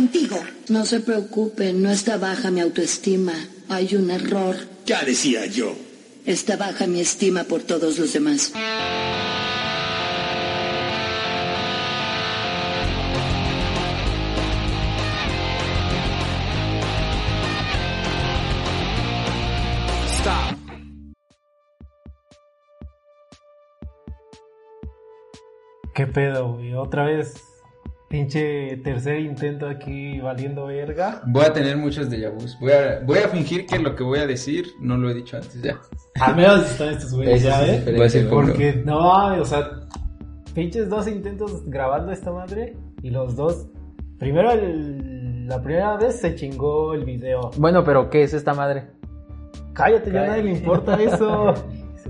contigo? No se preocupen, no está baja mi autoestima. Hay un error. Ya decía yo. Está baja mi estima por todos los demás. Stop. ¿Qué pedo, güey? Otra vez, pinche tercer intento aquí valiendo verga. Voy a tener muchos déjà vus. Voy a, voy a fingir que lo que voy a decir no lo he dicho antes ya. Al menos están estos güeyes, ya, ¿eh? Porque, no, o sea, pinches dos intentos grabando esta madre y los dos. Primero, el- la primera vez se chingó el video. Bueno, pero ¿qué es esta madre? Cállate, ya a Cállate. nadie le importa eso.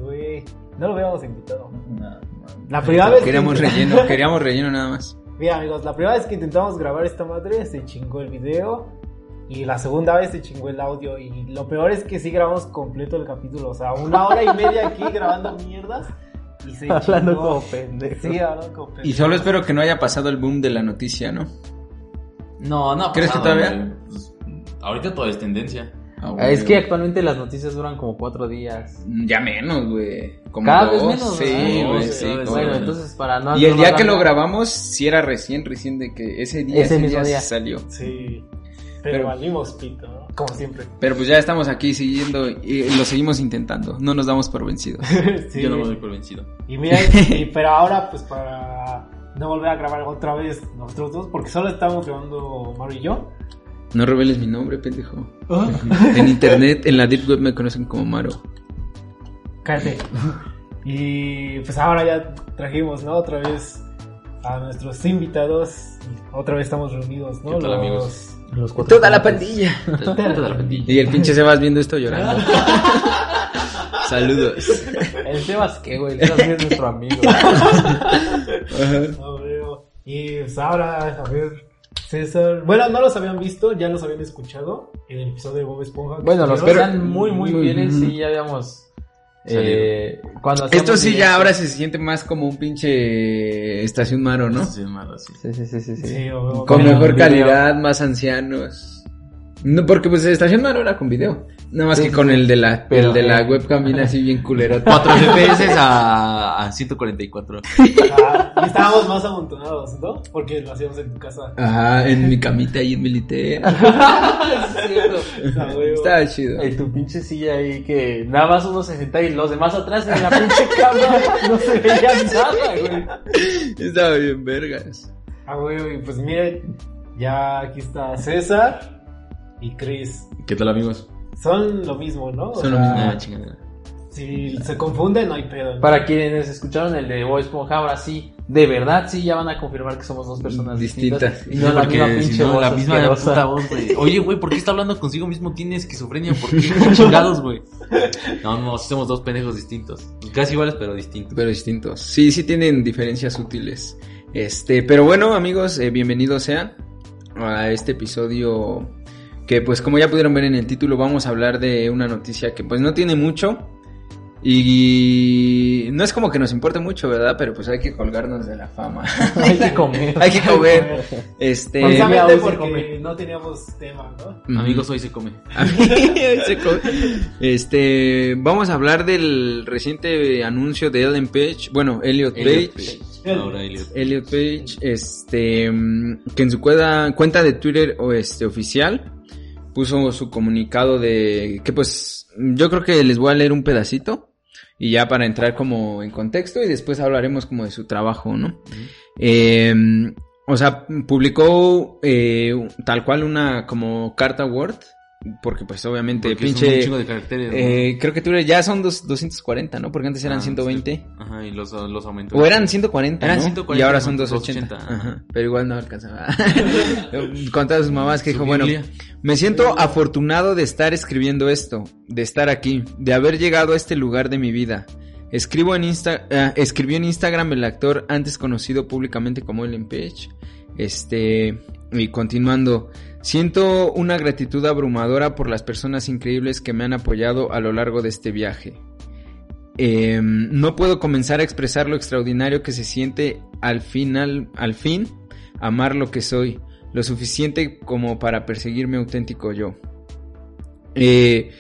Güey, no lo habíamos invitado. La primera vez. que- Queríamos relleno, queríamos relleno nada más. Mira, amigos, la primera vez que intentamos grabar esta madre se chingó el video. Y la segunda vez se chingó el audio. Y lo peor es que sí grabamos completo el capítulo. O sea, una hora y media aquí grabando mierdas. Y se Hablando chingó. como pendejo. Sí, hablando como pendejo. Y solo espero que no haya pasado el boom de la noticia, ¿no? No, no. ha ¿Crees que todavía? Pues, ahorita todo es tendencia. Ah, Es güey. que actualmente las noticias duran como cuatro días. Ya menos, güey. Como Cada vez dos. menos, Sí, ¿verdad? güey, Sí, sí. vez Bueno, entonces para no... Y el no día nos que lo grabamos, sí era recién, recién de que ese día, Ese ese mismo día, día. salió. Sí. Pero, Pero- valimos pito, ¿no? Como siempre. Pero pues ya estamos aquí siguiendo y lo seguimos intentando. No nos damos por vencidos. Sí. Yo no me doy por vencido. Y mira, y- pero ahora, pues para no volver a grabar otra vez nosotros dos, porque solo estamos grabando Mario y yo. No reveles mi nombre, pendejo. En internet, en la deep web me conocen como Maro. Cállate. Y pues ahora ya trajimos, ¿no? Otra vez a nuestros invitados. Otra vez estamos reunidos, ¿no? ¿Qué tal, amigos? Los cuatro Toda la pandilla. Toda la pandilla. Y el pinche Sebas viendo esto llorando. Saludos. El Sebas, ¿qué, güey? El Sebas es nuestro amigo. No veo. Y pues ahora, a ver, César. Bueno, no los habían visto, ya los habían escuchado en el episodio de Bob Esponja. Bueno, los subieron. están muy, muy fieles, sí, ya habíamos... Eh, cuando Esto sí ya ahora se siente más como un pinche estación Maro, ¿no? Sí, es malo, sí. Sí, sí, sí, sí. sí. Sí, o- Con mejor video. calidad, más ancianos. No, porque pues estación Maro era con video. Nada más Sí, que con el de la, Pero, el de la eh, webcam viene así bien culero. 4 FPS a, a 144. Ajá, y estábamos más amontonados, ¿no? Porque lo hacíamos en tu casa. Ajá, en mi camita ahí en Milité. Estaba chido. En tu pinche silla ahí que nada más uno se senta y los demás atrás en la pinche cama no se veía nada, güey. Estaba bien vergas. Ah, güey, pues miren, ya aquí está César y Chris. ¿Qué tal, amigos? Son lo mismo, ¿no? O Son lo mismo. Ah, chingada. Si se confunden, no hay pedo. ¿no? Para quienes escucharon el de Bob Esponja, ahora sí, de verdad sí ya van a confirmar que somos dos personas Distintas. distintas. Y no la misma Porque pinche no, voz la misma puta voz, güey. Oye, güey, ¿por qué está hablando consigo mismo? Tiene esquizofrenia. ¿Por qué? ¿Qué chingados, güey? No, no, sí somos dos pendejos distintos. Casi iguales, pero distintos. Pero distintos. Sí, sí tienen diferencias útiles. Este, pero bueno, amigos, eh, bienvenidos sean a este episodio que pues como ya pudieron ver en el título vamos a hablar de una noticia que pues no tiene mucho y no es como que nos importe mucho, ¿verdad? Pero pues hay que colgarnos de la fama. Hay que comer. hay que comer. Este, Precisamente hoy se porque come. no teníamos tema, ¿no? Amigos, hoy se come. Mí, se co- este, vamos a hablar del reciente anuncio de Ellen Page, bueno, Elliot Elliot Page. Page. Ahora Elliot. Elliot Page, este, mm, que en su cuenta, cuenta de Twitter o este oficial puso su comunicado de que pues yo creo que les voy a leer un pedacito y ya para entrar como en contexto y después hablaremos como de su trabajo, ¿no? Eh, o sea, publicó eh, tal cual una como carta Word porque pues obviamente Porque es un pinche... chingo de caracteres. ¿no? eh, creo que Twitter ya son dos- 240, ¿no? Porque antes eran Ah, 120. sí. Ajá, y los, los aumentó. O eran 140, Eran ¿no? 140, y ahora son ¿no? 280. 280, Ajá. Pero igual no alcanzaba. Con todas sus mamás que dijo, bueno, me siento afortunado de estar escribiendo esto, de estar aquí, de haber llegado a este lugar de mi vida. Escribo en Insta, ah, escribió en Instagram el actor antes conocido públicamente como Ellen Page. Este, y continuando, siento una gratitud abrumadora por las personas increíbles que me han apoyado a lo largo de este viaje. Eh, no puedo comenzar a expresar lo extraordinario que se siente al final, al fin, amar lo que soy, lo suficiente como para perseguir mi auténtico yo. Eh,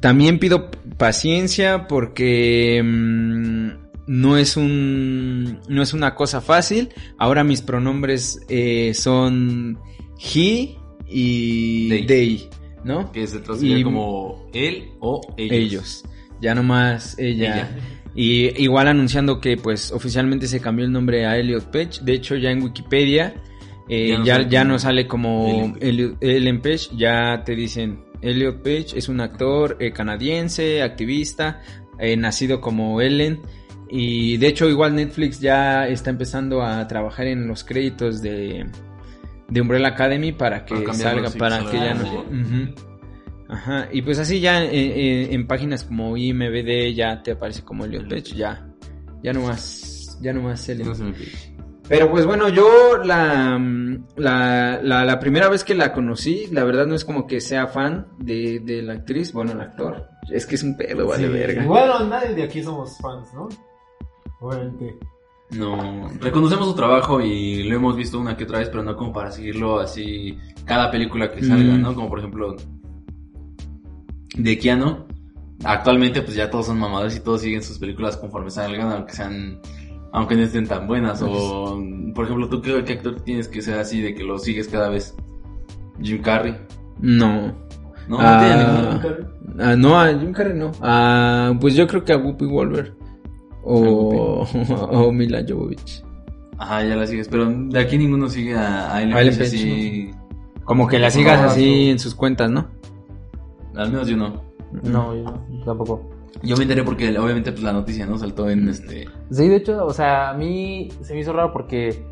también pido paciencia porque mm, no es un no es una cosa fácil. Ahora mis pronombres eh, son he y They. they, ¿no? Que se traduciría como él o ellos. ellos. Ya nomás ella. Ella. Y igual anunciando que pues oficialmente se cambió el nombre a Elliot Page. De hecho ya en Wikipedia eh, Ya no ya, sale ya como no sale como Ellen Page. Elliot- Ellen Page. Ya te dicen Elliot Page es un actor eh, canadiense, activista, eh, nacido como Ellen. Y de hecho igual Netflix ya está empezando a trabajar en los créditos de, de Umbrella Academy para que Para salga, para que ya no... Ujú. Ajá, y pues así ya en, en- en páginas como IMBD ya te aparece como Elliot Page, ya, ya no más, ya no más. No pide. Pero pues bueno, yo la, la, la, la primera vez que la conocí, la verdad no es como que sea fan de, de la actriz, bueno, el actor, es que es un pedo, vale Sí. verga. Bueno, nadie de aquí somos fans, ¿no? Obviamente. No, reconocemos su trabajo y lo hemos visto una que otra vez, pero no como para seguirlo así cada película que salga, Mm. ¿no? Como por ejemplo de Keanu. Actualmente pues ya todos son mamadores y todos siguen sus películas conforme salgan, aunque sean aunque no estén tan buenas o por ejemplo, tú qué, qué actor tienes que ser así de que lo sigues cada vez? Jim Carrey. No. No, Ah. no tiene ninguno. Ah, no, a Jim Carrey no. Ah, pues yo creo que a Whoopi Wolver. O, o Mila Jovovich. Ajá, ya la sigues, pero de aquí ninguno sigue a, a Ellen A Ellen Page Page, así. Como que la sigas No, así no. en sus cuentas, ¿no? Al menos yo no. No, yo tampoco. Yo me enteré porque obviamente pues la noticia no saltó en este Sí, de hecho, o sea, a mí se me hizo raro porque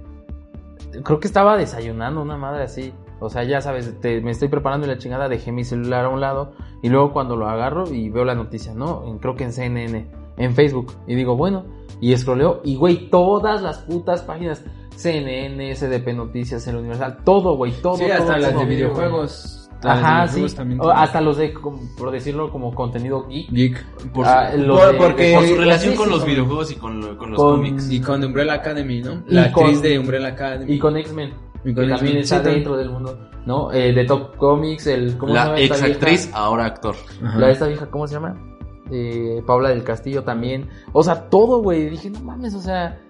creo que estaba desayunando una madre así. O sea, ya sabes, te- me estoy preparando y la chingada, dejé mi celular a un lado y luego cuando lo agarro y veo la noticia, ¿no? En- creo que en CNN, en Facebook. Y digo, bueno, y escroleo y, güey, todas las putas páginas, CNN, SDP Noticias, El Universal, todo, güey, todo. Sí, todo, hasta las todo. de videojuegos. Ajá, sí. también hasta los de, por decirlo, como contenido geek. Geek. por, Ah, su, los por- de- porque- por su relación sí, con sí, los con- videojuegos y con, con los con- cómics. Y con Umbrella Academy, ¿no? La con- actriz de Umbrella Academy. Y con X-Men. Que también está sí, dentro del mundo, ¿no? Eh, de Top Comics, el... ¿cómo se La llama esta ex vieja? actriz, ahora actor. Ajá. La de esta vieja, ¿cómo se llama? Eh, Paula del Castillo también. O sea, todo, güey. Dije, no mames, o sea...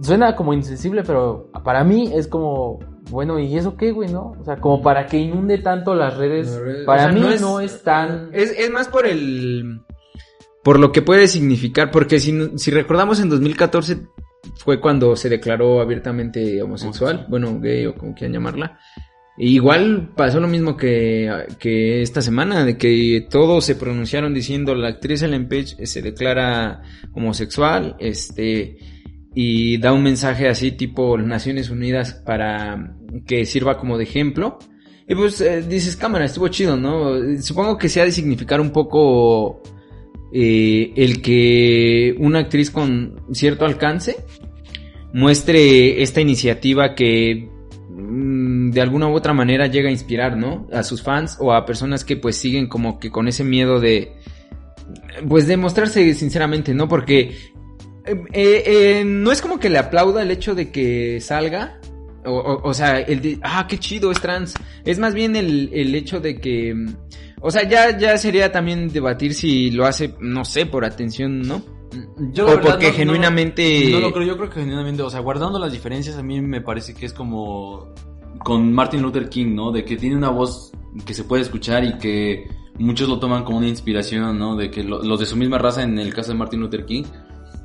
Suena como insensible, pero para mí es como... Bueno, ¿y eso qué, güey, no? O sea, como para que inunde tanto las redes. Para O sea, mí no no es- es, tan... Es, es más por el... Por lo que puede significar, porque si, si recordamos en 2014 fue cuando se declaró abiertamente homosexual, Homosexual. bueno, gay o como quieran llamarla. E igual pasó lo mismo que, que esta semana, de que todos se pronunciaron diciendo la actriz Ellen Page se declara homosexual, este, y da un mensaje así tipo Naciones Unidas para que sirva como de ejemplo. Y pues eh, dices, cámara, estuvo chido, ¿no? Supongo que se ha de significar un poco eh, el que una actriz con cierto alcance muestre esta iniciativa que de alguna u otra manera llega a inspirar, ¿no? A sus fans o a personas que pues siguen como que con ese miedo de pues de mostrarse sinceramente, ¿no? Porque eh, eh, eh, no es como que le aplauda el hecho de que salga. O, o- sea, el de, ah, qué chido, es trans. Es más bien el, el hecho de que, mm, o sea, ya, ya sería también debatir si lo hace, no sé, por atención, ¿no? Yo O porque genuinamente- No, lo creo, yo creo que genuinamente, o sea, guardando las diferencias, a mí me parece que es como con Martin Luther King, ¿no? De que tiene una voz que se puede escuchar y que muchos lo toman como una inspiración, ¿no? De que lo- los de su misma raza, en el caso de Martin Luther King,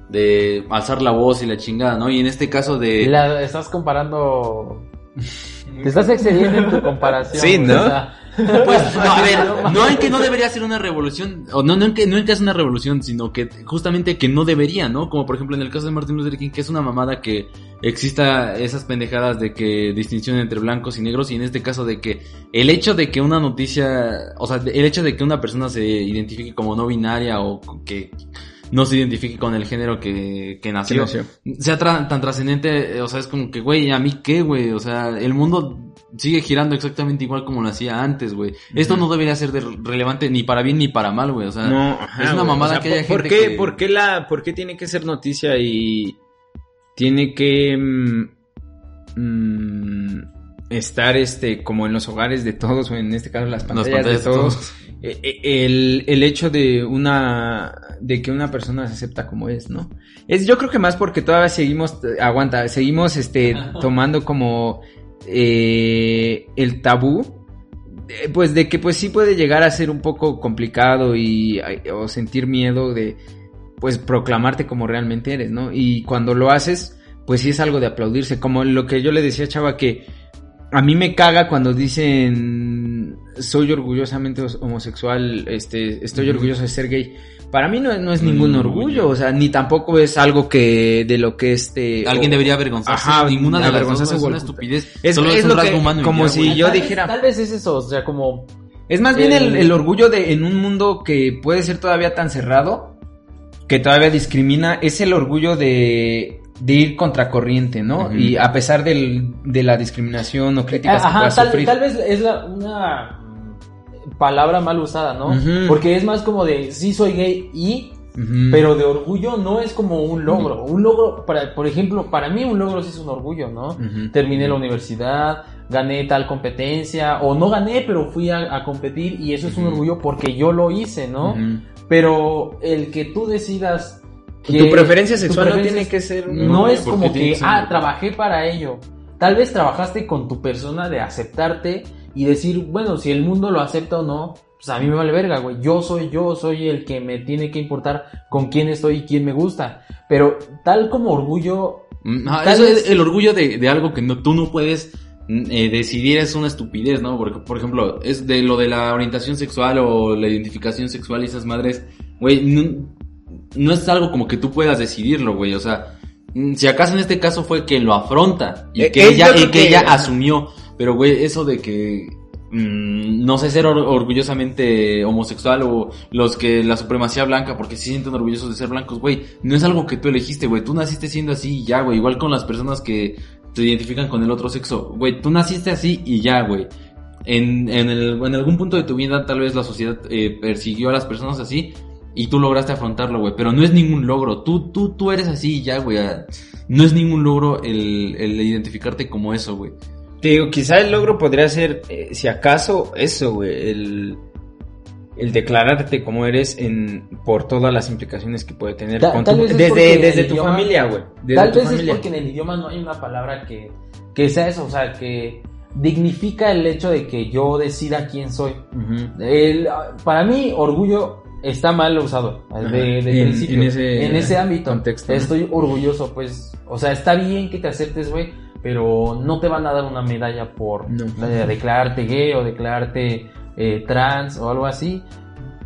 de alzar la voz y la chingada, ¿no? Y en este caso de... La- estás comparando Te estás excediendo en tu comparación. Sí, ¿no? o sea, Pues, no, a ver, no en que no debería ser una revolución, o no, no en que no en que es una revolución, sino que justamente que no debería, ¿no? Como por ejemplo en el caso de Martin Luther King, que es una mamada que exista esas pendejadas de que distinción entre blancos y negros, y en este caso de que el hecho de que una noticia, o sea, el hecho de que una persona se identifique como no binaria o que no se identifique con el género que, que nació, sea tra- tan trascendente, o sea, es como que, güey, ¿a mí qué, güey? O sea, el mundo sigue girando exactamente igual como lo hacía antes, güey. Esto no debería ser de relevante ni para bien ni para mal, güey. O sea, No, ajá, es una mamada O sea, que haya ¿por, gente ¿por qué, que- ¿por, qué la, ¿Por qué tiene que ser noticia y tiene que mm, estar este como en los hogares de todos o en este caso las Las pantallas, pantallas de todos? Eh, eh, El, el hecho de una de que una persona se acepta como es, ¿no? Es yo creo que más porque todavía seguimos aguanta, seguimos este tomando como eh, el tabú pues de que pues sí puede llegar a ser un poco complicado y o sentir miedo de pues proclamarte como realmente eres, ¿no? Y cuando lo haces, pues sí es algo de aplaudirse, como lo que yo le decía a Chava que a mí me caga cuando dicen soy orgullosamente homosexual, este, estoy orgulloso de ser gay. Para mí no, no es ningún Mm, orgullo, o sea, ni tampoco es algo que de lo que este Alguien o- debería avergonzarse. Ajá, Ninguna de las dos es una estupidez. Es, Solo es es, un lo rasgo que, humano. como si yo tal vez- dijera, Tal vez es eso, o sea, como. Es más bien el, orgullo de en un mundo que puede ser todavía tan cerrado, que todavía discrimina, es el orgullo de, de ir contracorriente, ¿no? Y a pesar del, de la discriminación o críticas que Ajá, puedas tal, sufrir. tal vez es la, una palabra mal usada, ¿no? Porque es más como de sí soy gay y. Pero de orgullo no es como un logro. Un logro, para, por ejemplo, para mí un logro sí es un orgullo, ¿no? Terminé la universidad, gané tal competencia, o no gané, pero fui a, a competir y eso es un orgullo porque yo lo hice, ¿no? Pero el que tú decidas que Tu preferencia tu sexual no tiene que ser... no es como que, ah, trabajé para ello. Tal vez trabajaste con tu persona de aceptarte y decir, bueno, si el mundo lo acepta o no, pues a mí me vale verga, güey. Yo soy yo, soy el que me tiene que importar con quién estoy y quién me gusta. Pero tal como orgullo, Mm, Tal eso vez- es el orgullo de, de algo que no, tú no puedes mm, eh, decidir es una estupidez, ¿no? Porque, por ejemplo, es de lo de la orientación sexual o la identificación sexual y esas madres, güey, no, no es algo como que tú puedas decidirlo, güey, o sea, mm, si acaso en este caso fue que lo afronta y Eh, que eh, ella, y que- ella asumió, pero güey, eso de que mm, no sé ser or- orgullosamente homosexual o los que la supremacía blanca porque se sienten orgullosos de ser blancos, güey, no es algo que tú elegiste, güey, tú naciste siendo así y ya, güey, igual con las personas que te identifican con el otro sexo, güey, tú naciste así y ya, güey. En, en, el- en algún punto de tu vida tal vez la sociedad eh, persiguió a las personas así y tú lograste afrontarlo, güey, pero no es ningún logro, tú, tú, tú eres así y ya, güey, ah, no es ningún logro el, el identificarte como eso, güey. Te digo, quizá el logro podría ser, eh, si acaso, eso, güey, el, el declararte como eres en, por todas las implicaciones que puede tener Ta- con tu- desde, desde tu idioma- familia, güey. Tal vez familia. es porque en el idioma no hay una palabra que, que sea eso, o sea, que dignifica el hecho de que yo decida quién soy. El, para mí, orgullo está mal usado de, de En- principio. en ese en ese ámbito. Estoy orgulloso, pues. O sea, está bien que te aceptes, güey. Pero no te van a dar una medalla por No. eh, declararte gay o declararte eh, trans o algo así.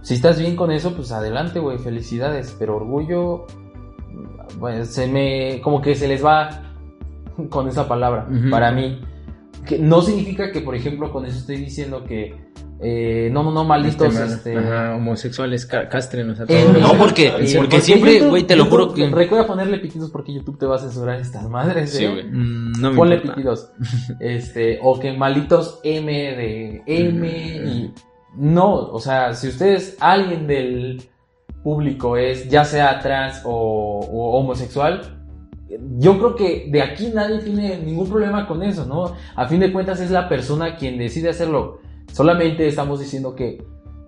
Si estás bien con eso, pues adelante, güey. Felicidades. Pero orgullo. Bueno, se me. Como que se les va con esa palabra. Para mí. Que no significa que, por ejemplo, con eso estoy diciendo que. Eh, no, no, no, malditos. Este, Este, ajá, homosexuales, ca- castrenos a eh, todos. No, porque- eh, porque siempre, güey, te lo juro que- Recuerda ponerle pitidos porque YouTube te va a censurar estas madres, Sí, ¿eh? güey. Mm, no me Ponle importa. pitidos. Este, o que malditos M de M y. No, o sea, si ustedes, alguien del público es ya sea trans o, o homosexual, yo creo que de aquí nadie tiene ningún problema con eso, ¿no? A fin de cuentas es la persona quien decide hacerlo. Solamente estamos diciendo que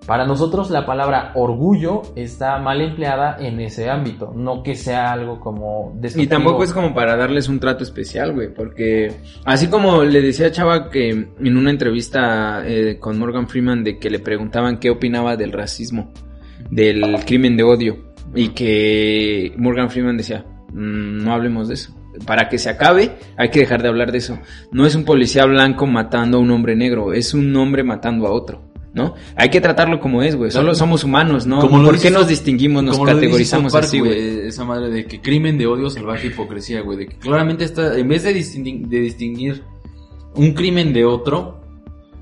para nosotros la palabra orgullo está mal empleada en ese ámbito, no que sea algo como Y despectivo. tampoco es como para darles un trato especial, güey, porque así como le decía a Chava que en una entrevista eh, con Morgan Freeman de que le preguntaban qué opinaba del racismo, del crimen de odio, y que Morgan Freeman decía, "Mm, no hablemos de eso. Para que se acabe, hay que dejar de hablar de eso. No es un policía blanco matando a un hombre negro, es un hombre matando a otro. ¿No? Hay que tratarlo como es, güey. Solo somos humanos, ¿no? Como ¿Por qué nos distinguimos, nos categorizamos Park, así, güey? Esa madre de que crimen de odio, salvaje hipocresía, güey. De que claramente está, en vez de distinguir un crimen de otro,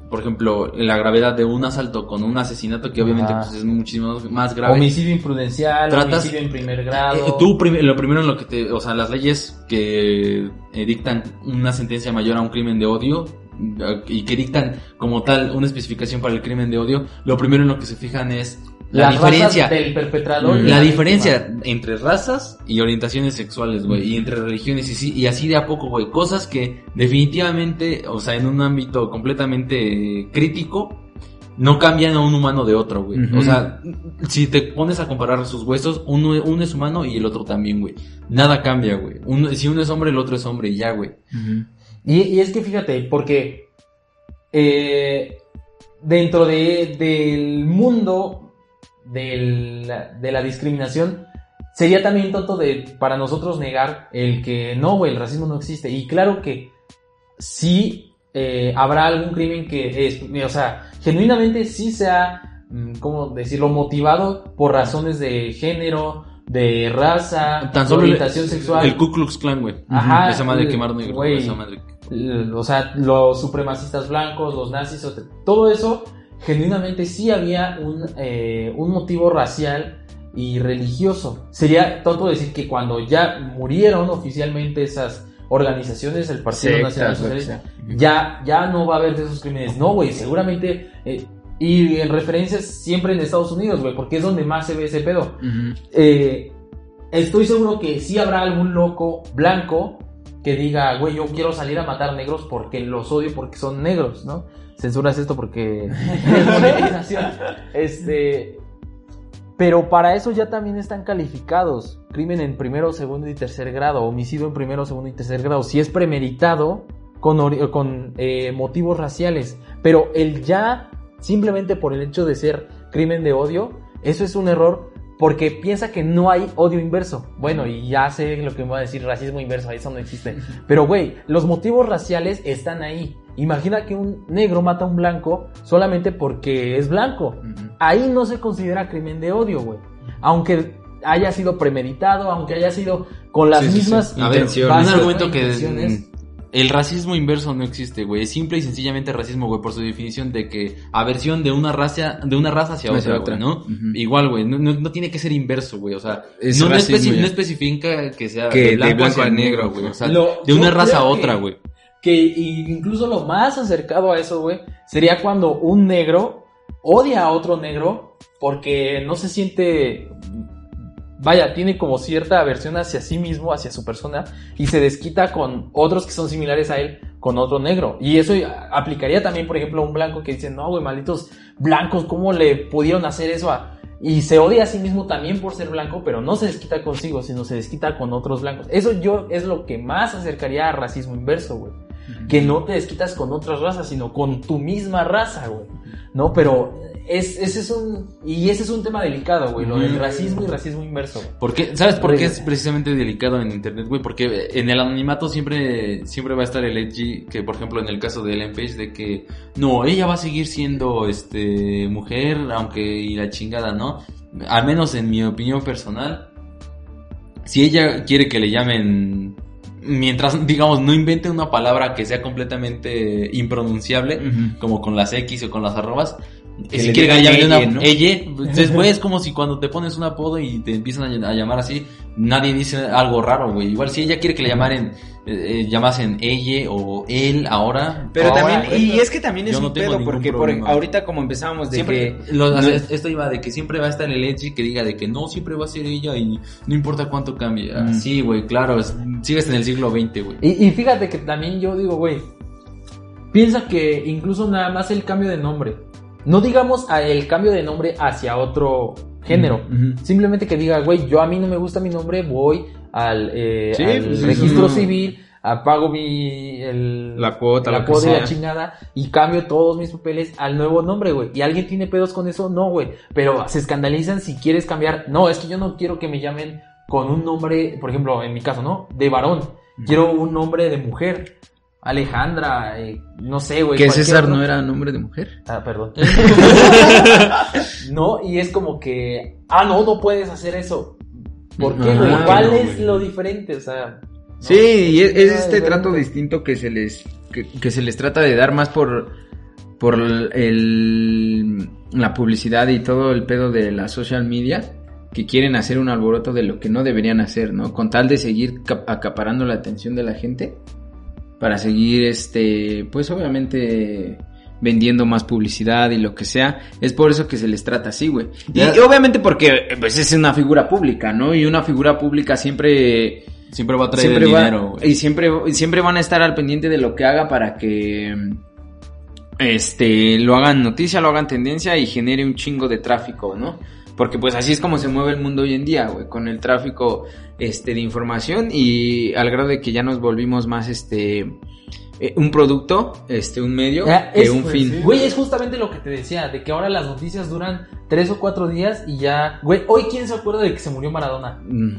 por ejemplo, la gravedad de un asalto con un asesinato, que obviamente pues, es muchísimo más grave. Homicidio imprudencial, Tratas- homicidio en primer grado. Eh, tú, prim- lo primero en lo que te, o sea, las leyes que eh, dictan una sentencia mayor a un crimen de odio eh, y que dictan como tal una especificación para el crimen de odio, lo primero en lo que se fijan es la diferencia, del perpetrador. la diferencia entre razas y orientaciones sexuales, güey, y entre religiones y sí, y así de a poco, güey, cosas que definitivamente, o sea, en un ámbito completamente crítico, no cambian a un humano de otro, güey. O sea, si te pones a comparar sus huesos, uno, uno es humano y el otro también, güey. Nada cambia, güey. Uno, si uno es hombre, el otro es hombre y ya, güey. Y, y es que fíjate, porque eh, dentro de, del mundo del- de la discriminación, sería también tonto de, para nosotros negar el que no, güey, el racismo no existe. Y claro que sí eh, habrá algún crimen que es, o sea, genuinamente sí sea, mm, ¿cómo decirlo?, motivado por razones de género, de raza, Tan solo orientación el, sexual. el Ku Klux Klan, güey. Ajá, Esa madre quemar negros, güey. esa madre. O sea, los supremacistas blancos, los nazis, todo eso, genuinamente sí había un, eh, un motivo racial y religioso. Sería tonto decir que cuando ya murieron oficialmente esas organizaciones, el Partido Nacional Socialista, sea. ya, ya no va a haber de esos crímenes. No, güey, seguramente... eh, y en referencias siempre en Estados Unidos, güey, porque es donde más se ve ese pedo. Eh, estoy seguro que sí habrá algún loco blanco que diga, güey, yo quiero salir a matar negros porque los odio porque son negros, ¿no? Censuras esto porque es monetización. Este, pero para eso ya también están calificados. Crimen en primero, segundo y tercer grado, homicidio en primero, segundo y tercer grado. Si es premeditado con, con eh, motivos raciales. Pero el ya, simplemente por el hecho de ser crimen de odio, eso es un error porque piensa que no hay odio inverso. Bueno, y ya sé lo que me va a decir, racismo inverso, eso no existe. Pero, güey, los motivos raciales están ahí. Imagina que un negro mata a un blanco solamente porque es blanco. Ahí no se considera crimen de odio, güey. Aunque haya sido premeditado, aunque haya sido con las Sí, sí, sí. mismas Intenciones. un Intenciones. el racismo inverso no existe, güey. Es simple y sencillamente racismo, güey, por su definición de que aversión de una raza, de una raza hacia Hacia otra, otra. güey, ¿no? Igual, güey, no, no, no tiene que ser inverso, güey. O sea, Es no, no, racismo especi- ya. no especifica que sea Que de blanco hacia a negro, güey. O sea, Lo- de una raza a otra, que- güey. Que incluso lo más acercado a eso, güey, sería cuando un negro odia a otro negro porque no se siente. Vaya, tiene como cierta aversión hacia sí mismo, hacia su persona, y se desquita con otros que son similares a él, con otro negro. Y eso aplicaría también, por ejemplo, a un blanco que dice, no, güey, malditos blancos, ¿cómo le pudieron hacer eso a.? Y se odia a sí mismo también por ser blanco, pero no se desquita consigo, sino se desquita con otros blancos. Eso yo es lo que más acercaría a racismo inverso, güey. Que no te desquitas con otras razas, sino con tu misma raza, güey. No, pero es, ese es un. Y ese es un tema delicado, güey. Lo del racismo y racismo inverso, güey. ¿Por qué? ¿Sabes por qué es precisamente delicado en internet, güey? Porque en el anonimato siempre, siempre va a estar el edgy, que por ejemplo en el caso de Ellen Page, de que no, ella va a seguir siendo este mujer, aunque y la chingada, ¿no? Al menos en mi opinión personal, si ella quiere que le llamen, mientras, digamos, no invente una palabra que sea completamente impronunciable, como con las X o con las arrobas. Que si quiere que digan le llamen ella, una ¿no? ella, después es como si cuando te pones un apodo y te empiezan a, ll- a llamar así, nadie dice algo raro, güey. Igual si ella quiere que le llamaren, eh, eh, llamasen ella o él ahora. Pero Ahora, también, y es que también es no un tengo pedo, porque por, ahorita como empezábamos de Siempre, que... lo- no- esto iba de que siempre va a estar el edgy que diga de que no, siempre va a ser ella y no importa cuánto cambie. Ah, Mm. Sí, güey, claro, es- sigues en el siglo XX, güey. Y, y fíjate que también yo digo, güey, piensa que incluso nada más el cambio de nombre, no digamos el cambio de nombre hacia otro género, simplemente que diga, güey, yo a mí no me gusta mi nombre, voy al, eh, Sí, al pues, registro civil, apago mi, el, La cuota, la cuota y la chingada y cambio todos mis papeles al nuevo nombre, güey. ¿Y alguien tiene pedos con eso? No, güey. Pero se escandalizan si quieres cambiar. No, es que yo no quiero que me llamen con un nombre, por ejemplo, en mi caso, ¿no? De varón. quiero un nombre de mujer. Alejandra, eh, no sé, güey. Que César otro. no era nombre de mujer. Ah, perdón. no, y es como que, ah, no, no puedes hacer eso. ¿Por qué, güey? ¿Cuál no, es lo diferente? O sea, ¿no? Sí, y es, este diferente. trato distinto que se les que, que se les trata de dar más por por el la publicidad y todo el pedo de la social media que quieren hacer un alboroto de lo que no deberían hacer, ¿no? Con tal de seguir cap- acaparando la atención de la gente para seguir este pues obviamente vendiendo más publicidad y lo que sea, es por eso que se les trata así, güey. Y, obviamente porque pues es una figura pública, ¿no? Y una figura pública siempre Siempre va a traer siempre el va- dinero, güey. y siempre y siempre van a estar al pendiente de lo que haga para que este lo hagan noticia, lo hagan tendencia y genere un chingo de tráfico, ¿no? Porque pues así es como se mueve el mundo hoy en día, güey, con el tráfico este de información y al grado de que ya nos volvimos más este eh, un producto, este un medio Ya, que es- un pues, fin. sí. Güey, es justamente lo que te decía, de que ahora las noticias duran tres o cuatro días y ya, güey, hoy quién se acuerda de que se murió Maradona. Mm,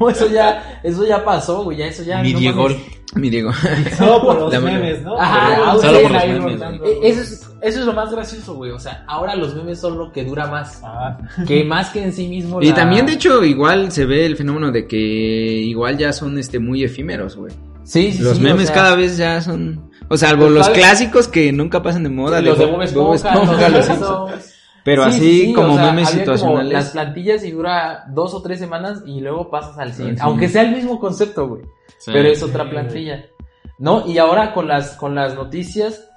No, eso ya, eso ya pasó, güey, ya eso ya. Mi no Diego. Mi Diego. Solo por los memes, ¿no? Ajá, Pero- aún solo por los memes. Eh, Eso es, eso es lo más gracioso, güey. O sea, ahora los memes son lo que dura más. Ah, Que más que en sí mismo. Y la- también de hecho igual se ve el fenómeno de que igual ya son este muy efímeros, güey. Sí, sí, Los sí, memes o sea, cada vez ya son. O salvo Pues, los clásicos que nunca pasan de moda. Los de Bob- Esponja, Bob Esponja, los los de Simpsons. Simpsons. Pero Sí, así sí, sí, como o sea, memes como situacionales. las plantillas y dura dos o tres semanas y luego pasas al siguiente. sí. Aunque sea el mismo concepto, güey. Sí. Pero es otra Sí, plantilla. ¿No? Y ahora con las, con las noticias.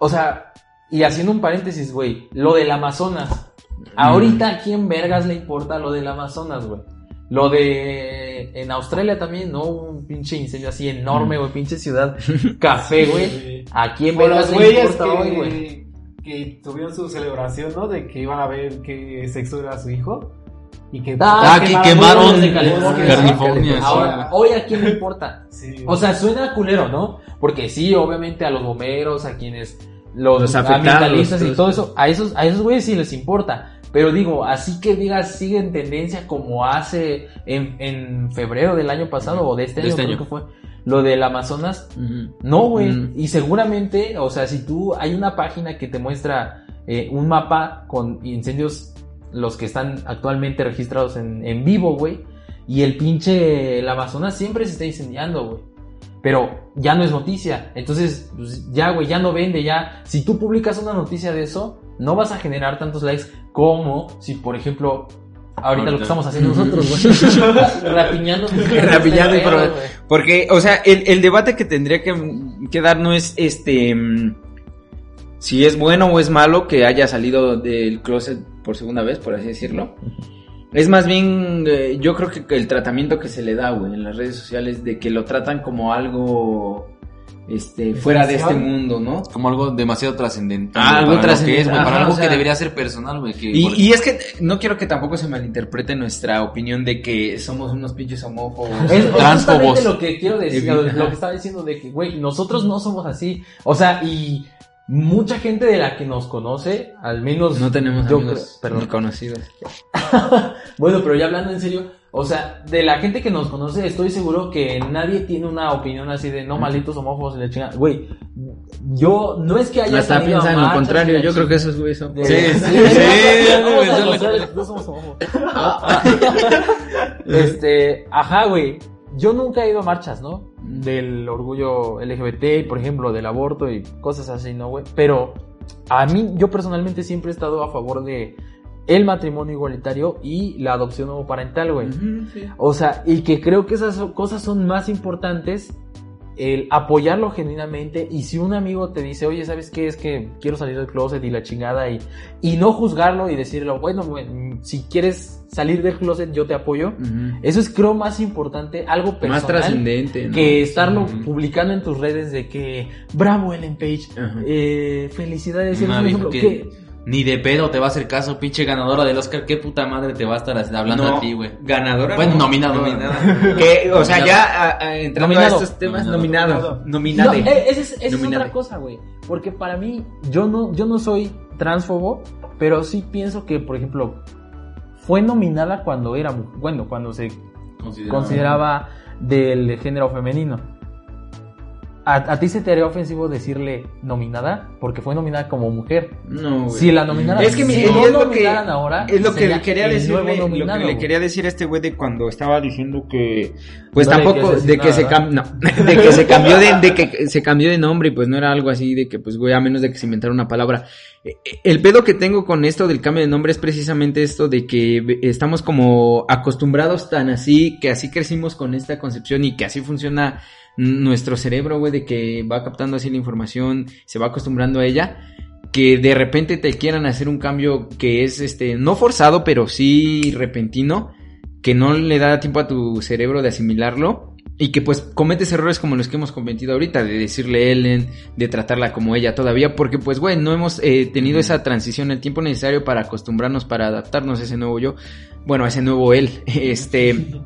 O sea, y haciendo un paréntesis, güey. Lo del Amazonas. Ahorita a quién vergas le importa lo del Amazonas, güey. Lo de. En Australia también, ¿no? Un pinche incendio así enorme, güey. Pinche ciudad café, güey. ¿A quién vergas le importa hoy, güey? que, que tuvieron su celebración, ¿no? De que iban a ver qué sexo era su hijo. Y que Ah, que quemaron huevos de California. California, sí. Ahora, hoy a quién le importa. Sí. O sea, suena culero, ¿no? Porque sí, obviamente a los bomberos, a quienes los, Los ambientalistas y todo eso. a esos, a esos güeyes sí les importa. Pero digo, así que digas, sigue en tendencia como hace en, en febrero del año pasado o de este De año, este creo año. que fue. Lo del Amazonas, no, güey. Mm. Y seguramente, o sea, si tú hay una página que te muestra eh, un mapa con incendios, los que están actualmente registrados en, en vivo, güey. Y el pinche el Amazonas siempre se está incendiando, güey. Pero ya no es noticia. Entonces, pues, ya, güey, ya no vende, ya. Si tú publicas una noticia de eso, no vas a generar tantos likes como si, por ejemplo, ahorita lo que estamos haciendo nosotros, güey. Rapiñando. Rapiñando y Pero. Porque, o sea, el, el debate que tendría que, que dar no es este. Si es bueno o es malo que haya salido del closet por segunda vez, por así decirlo. Es más bien, eh, yo creo que el tratamiento que se le da, güey, en las redes sociales, de que lo tratan como algo este, fuera de este mundo, ¿no? Como algo demasiado trascendental. Ah, algo trascendental, para ajá, algo o sea- que debería ser personal, güey. que Y, y es que no quiero que tampoco se malinterprete nuestra opinión de que somos unos pinches homófobos. Es, es Transfobos. lo que quiero decir, lo que estaba diciendo de que, güey, nosotros no somos así. O sea, y mucha gente de la que nos conoce, al menos No tenemos yo amigos perdón. conocidos. Bueno, pero ya hablando en serio, o sea, de la gente que nos conoce, estoy seguro que nadie tiene una opinión así de no malditos homófobos y la chingada. Güey, yo no es que haya Hasta piensan lo contrario, yo creo que esos güeyes son. Sí, sí, sí, no somos homófobos. este, ajá, güey. Yo nunca he ido a marchas, ¿no? Del orgullo LGBT, por ejemplo, del aborto y cosas así, ¿no, güey? Pero a mí, yo personalmente siempre he estado a favor de el matrimonio igualitario y la adopción homoparental, güey. Sí. O sea, y que creo que esas cosas son más importantes el apoyarlo genuinamente y si un amigo te dice, oye, ¿sabes qué? Es que quiero salir del closet y la chingada y, y no juzgarlo y decirle, bueno, mm, si quieres salir del closet yo te apoyo. Eso es creo más importante, algo personal. Más trascendente, ¿no? Que estarlo publicando en tus redes de que, bravo Ellen Page, eh, felicidades, que- Ni de pedo te va a hacer caso, pinche ganadora del Oscar. ¿Qué puta madre te va a estar hablando No, a ti, güey? Ganadora. Bueno, no. nominadora. Que, o sea, Nominado. ya a- a- entrando Nominado. a estos temas, Nominado. nominado. No, eh, esa es, otra cosa, güey. Porque para mí, yo no, yo no soy transfobo, pero sí pienso que, por ejemplo, fue nominada cuando era, bueno, cuando se consideraba del género femenino. ¿A, a ti se te haría ofensivo decirle nominada? Porque fue nominada como mujer. No, güey. Si la nominaran, Es que mi- si es no lo que ahora, es lo que le quería nuevo lo que le quería decir a este güey de cuando estaba diciendo que pues No tampoco de decir que se cam- no, de que se cambió de, de que se cambió de nombre y pues no era algo así de que pues güey a menos de que se inventara una palabra. Eh, eh, El pedo que tengo con esto del cambio de nombre es precisamente esto de que estamos como acostumbrados tan así que así crecimos con esta concepción y que así funciona nuestro cerebro, güey, de que va captando así la información, se va acostumbrando a ella, que de repente te quieran hacer un cambio que es, este, no forzado, pero sí repentino, que no le da tiempo a tu cerebro de asimilarlo. Y que pues cometes errores como los que hemos cometido ahorita, de decirle Ellen, de tratarla como ella todavía, porque pues güey, no hemos eh, tenido esa transición, el tiempo necesario para acostumbrarnos, para adaptarnos a ese nuevo yo, bueno, a ese nuevo él, este,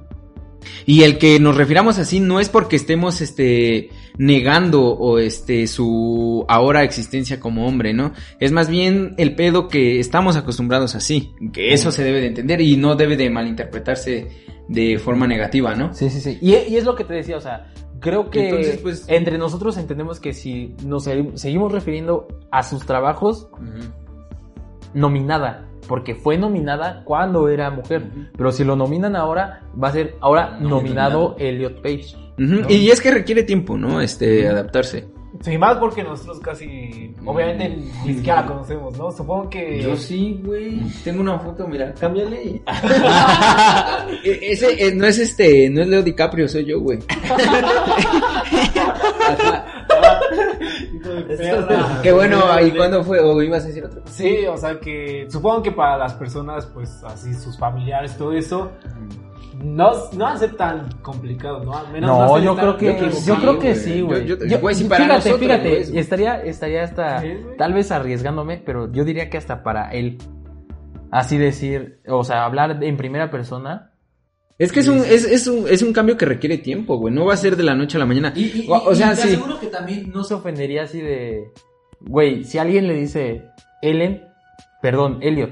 y el que nos refiramos así no es porque estemos este negando o este su ahora existencia como hombre, ¿no? Es más bien el pedo que estamos acostumbrados así, que eso se debe de entender y no debe de malinterpretarse de forma negativa, ¿no? Sí, sí, sí. Y, y es lo que te decía, o sea, creo que Entonces, pues- entre nosotros entendemos que si nos se- seguimos refiriendo a sus trabajos, nominada, porque fue nominada cuando era mujer, pero si lo nominan ahora, va a ser ahora No, nominado nominado. Elliot Page. Y es que requiere tiempo, ¿no? Este, adaptarse. Sí, más porque nosotros casi, obviamente, ni siquiera la conocemos, ¿no? Supongo que... sí, güey. Tengo una foto, mira, cámbiale. E- Ese eh, no es este, no es Leo DiCaprio, soy yo, güey. Qué bueno, ¿y cuándo fue? ¿O ibas a decir otra cosa? Sí, o sea que supongo que para las personas, pues así, sus familiares, todo eso, no, no va a ser tan complicado, ¿no? Al menos No, se yo creo que, yo creo que sí, güey. Yo- yo- Yo- güey, si para fíjate, nosotros, fíjate, güey. estaría, estaría hasta, Sí, tal vez arriesgándome, pero yo diría que hasta para él. Así decir, o sea, hablar en primera persona. Es que es un, es, es un, es un cambio que requiere tiempo, güey. No va a ser de la noche a la mañana. o, o sea, te sí. aseguro que también no se ofendería así de, güey, si alguien le dice Ellen, perdón, Elliot,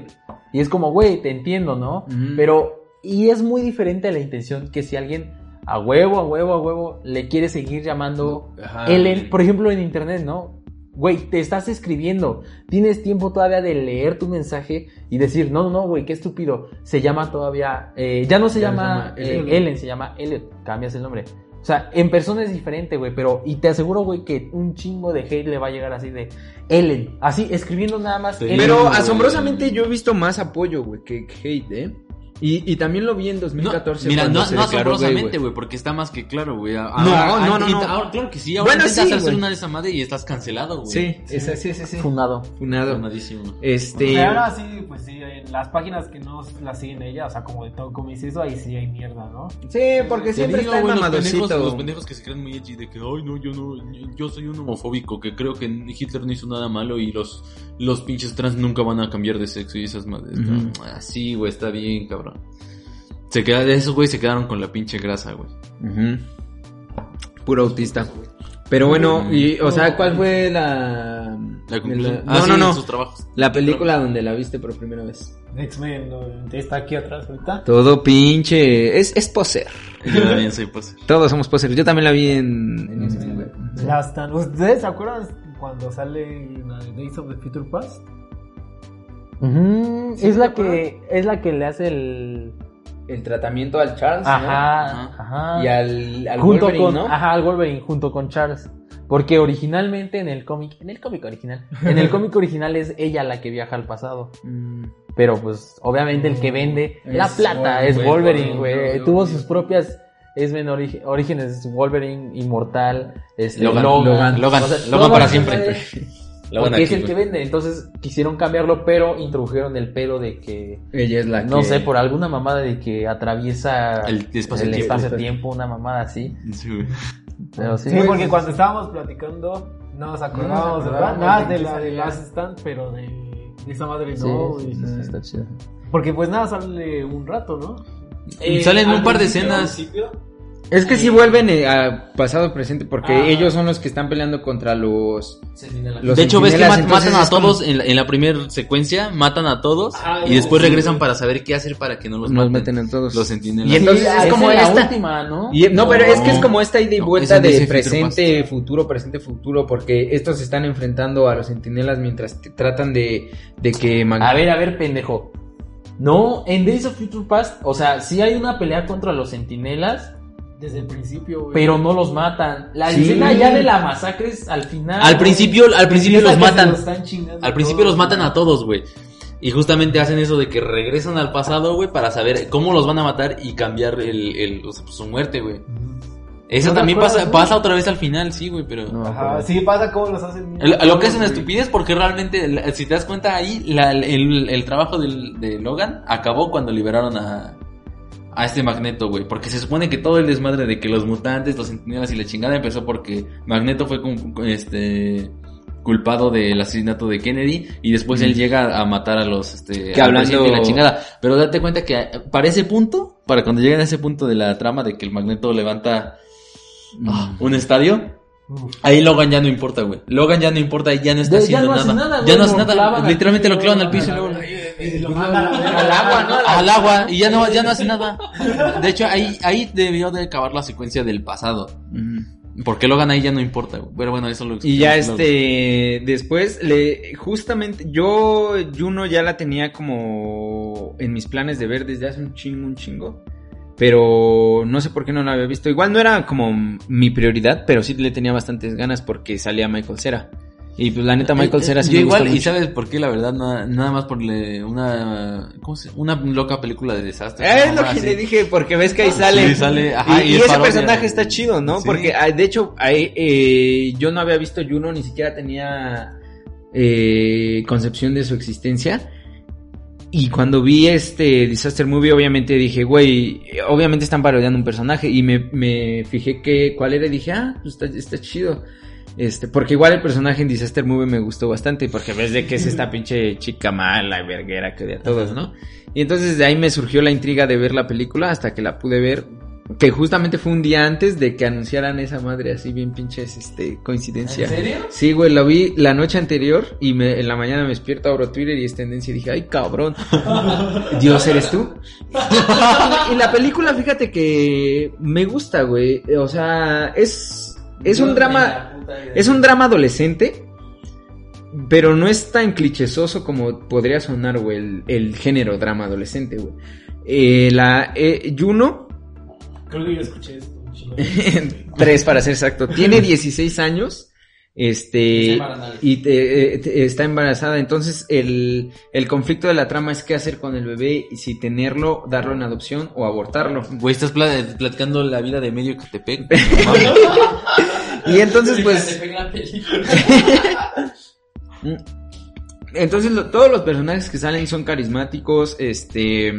y es como, güey, te entiendo, ¿no? Pero, y es muy diferente la intención que si alguien a huevo, a huevo, a huevo, le quiere seguir llamando Ajá. Ellen, por ejemplo, en internet, ¿no? Güey, te estás escribiendo, tienes tiempo todavía de leer tu mensaje y decir, no, no, no, güey, qué estúpido, se llama todavía, eh, ya no se Ya llama, se llama eh, Ellen. Se llama Elliot, cambias el nombre. O sea, en persona es diferente, güey, pero, y te aseguro, güey, que un chingo de hate le va a llegar así de Ellen, así, escribiendo nada más Sí. Ellen. Pero asombrosamente yo he visto más apoyo, güey, que que hate, ¿eh? Y, y también lo vi en No, 2014. mira, no, se no asombrosamente, güey, porque está más que claro, güey. No, no, no, no. ahora- claro que sí, ahora Bueno, intentas sí, hacer una de esa madre y estás cancelado, güey. Sí, esa, sí, sí, sí. Funado. Funado. Funadísimo. Este. Pero ahora sí, pues sí, en las páginas que no la siguen ella, o sea, como de todo como dice eso, ahí sí hay mierda, ¿no? Sí, porque siempre digo, está güey, los pendejos, los pendejos que se creen muy edgy de que, ay, no, yo no, yo soy un homofóbico, que creo que Hitler no hizo nada malo y los, los pinches trans nunca van a cambiar de sexo y esas madres. Así, güey, está bien, cabrón. Se queda, de esos güey se quedaron con la pinche grasa, güey. Puro autista. Pero bueno, y, o sea, ¿cuál fue la. La conclusión. la- Ah, no, sí, no, sus trabajos. La película donde la viste por primera vez. X-Men está aquí atrás ahorita. Todo pinche. Es, es poser. Yo también soy pues. Todos somos poser. Yo también la vi en. en güey. Están. ¿Ustedes se acuerdan cuando sale la de Days of the Future Past? Ujú, ¿Sí es la que, es la que le hace el... El tratamiento al Charles. ¿no? Ajá. Y al, al junto Wolverine, con, ¿no? ajá, al Wolverine junto con Charles. Porque originalmente en el cómic, en el cómic original, en el cómic original es ella la que viaja al pasado. Mm. Pero pues obviamente el que vende Es la plata es Wolverine, güey. no, Tuvo sus propias X-Men ori- orígenes, Wolverine, Inmortal, este, Logan, Logan, Logan, Logan, O sea, Logan todo para siempre. es- Porque es aquí, el que vende, entonces quisieron cambiarlo, pero introdujeron el pedo de que Ella es la no que- sé, por alguna mamada de que atraviesa El espacio-tiempo. una mamada así. Sí, güey. Pero sí. Sí, porque cuando estábamos platicando no nos acordábamos No nada de la de. Last Stand, pero de, de esa madre Sí, no. sí, y- sí, sí, está chido. Porque pues nada, sale un rato, ¿no? Salen al un par de principio, escenas. Es que sí vuelven eh, a pasado presente porque Ah. ellos son los que están peleando contra los... los de hecho, ves que matan a como- todos en la, en la primera secuencia, matan a todos Ah, y después sí, regresan para saber qué hacer para que no los Nos maten. meten a todos. Los centinelas. Y entonces Sí, es es como en la esta... última, ¿no? Y- no, pero es que es como esta ida y vuelta de presente, futuro, presente, futuro, porque estos se están enfrentando a los centinelas mientras te tratan de, de que... A ver, a ver, pendejo. No, en Days of Future Past, o sea, sí hay una pelea contra los sentinelas, Desde el principio, güey. pero no los matan. La Sí. escena ya de la masacre es al final. Al principio, al principio los matan. lo están chingando Al principio todos, los matan güey. a todos, güey. Y justamente hacen eso de que regresan al pasado, güey, para saber cómo los van a matar y cambiar el, el- o sea, pues, su muerte, güey. Eso ¿No te también acuerdas, pasa, güey? pasa otra vez al final, sí, güey, pero... No, Ajá, pero- sí pasa como los hacen. El- lo que es una estupidez porque realmente, la- si te das cuenta ahí, la- el, el trabajo del- de Logan acabó cuando liberaron a, a este Magneto, güey. Porque se supone que todo el desmadre de que los mutantes, los centinelas y la chingada empezó porque Magneto fue este culpado del asesinato de Kennedy y después él llega a matar a los este Que hablando- y la chingada. Pero date cuenta que para ese punto, para cuando lleguen a ese punto de la trama de que el Magneto levanta ah, un estadio, Ahí Logan ya no importa, güey. Logan ya no importa y ya no está ya haciendo hace nada. nada, ya no hace nada. Literalmente lo clavan al piso y luego Y lo mandan a la verga. Al agua, ¿no? al agua y ya no, ya no hace nada. De hecho, ahí, ahí debió de acabar la secuencia del pasado. Porque Logan ahí ya no importa. Pero bueno, eso lo Y ya este, después le, justamente, yo Juno ya la tenía como en mis planes de ver desde hace un chingo, un chingo. Pero no sé por qué no la había visto. Igual no era como mi prioridad, pero sí le tenía bastantes ganas porque salía Michael Cera. Y pues la neta Michael Eh, Cera sí Yo me igual, gusta y sabes por qué, la verdad, nada, nada más por le- una, ¿cómo se Una loca película de desastre. Es lo que así. le dije, porque ves que ahí sale. Sí, sale, ajá, y, y y es ese parodia, personaje está chido, ¿no? Sí. Porque ah, de hecho, ahí, eh, yo no había visto Juno, ni siquiera tenía eh, concepción de su existencia. Y cuando vi este Disaster Movie, obviamente dije, güey, obviamente están parodiando un personaje. Y me, me fijé que cuál era y dije, ah, pues está, está chido. Este, porque igual el personaje en Disaster Movie me gustó bastante, porque ves de que es esta pinche chica mala y verguera que odia a todos, ¿no? Y entonces de ahí me surgió la intriga de ver la película hasta que la pude ver. Que justamente fue un día antes de que anunciaran esa madre así bien pinches, este, coincidencia. ¿En serio? Sí, güey, lo vi la noche anterior y me, en la mañana me despierto, abro Twitter y es tendencia y dije, ay cabrón, Dios eres tú. y la película, fíjate que me gusta, güey. O sea, es, es un drama, es un drama adolescente, pero no es tan clichesoso como podría sonar, güey, el, el género drama adolescente, güey. Eh, la eh, Juno, Creo que yo escuché esto. tres para ser exacto, tiene 16 años. Este Está embarazada. y te- eh, te- está embarazada. Entonces, el, el conflicto de la trama es qué hacer con el bebé y si tenerlo, darlo en adopción o abortarlo. Güey, estás pla- platicando la vida de medio Catepec. Y entonces, pues, la película. Entonces lo- todos los personajes que salen son carismáticos, este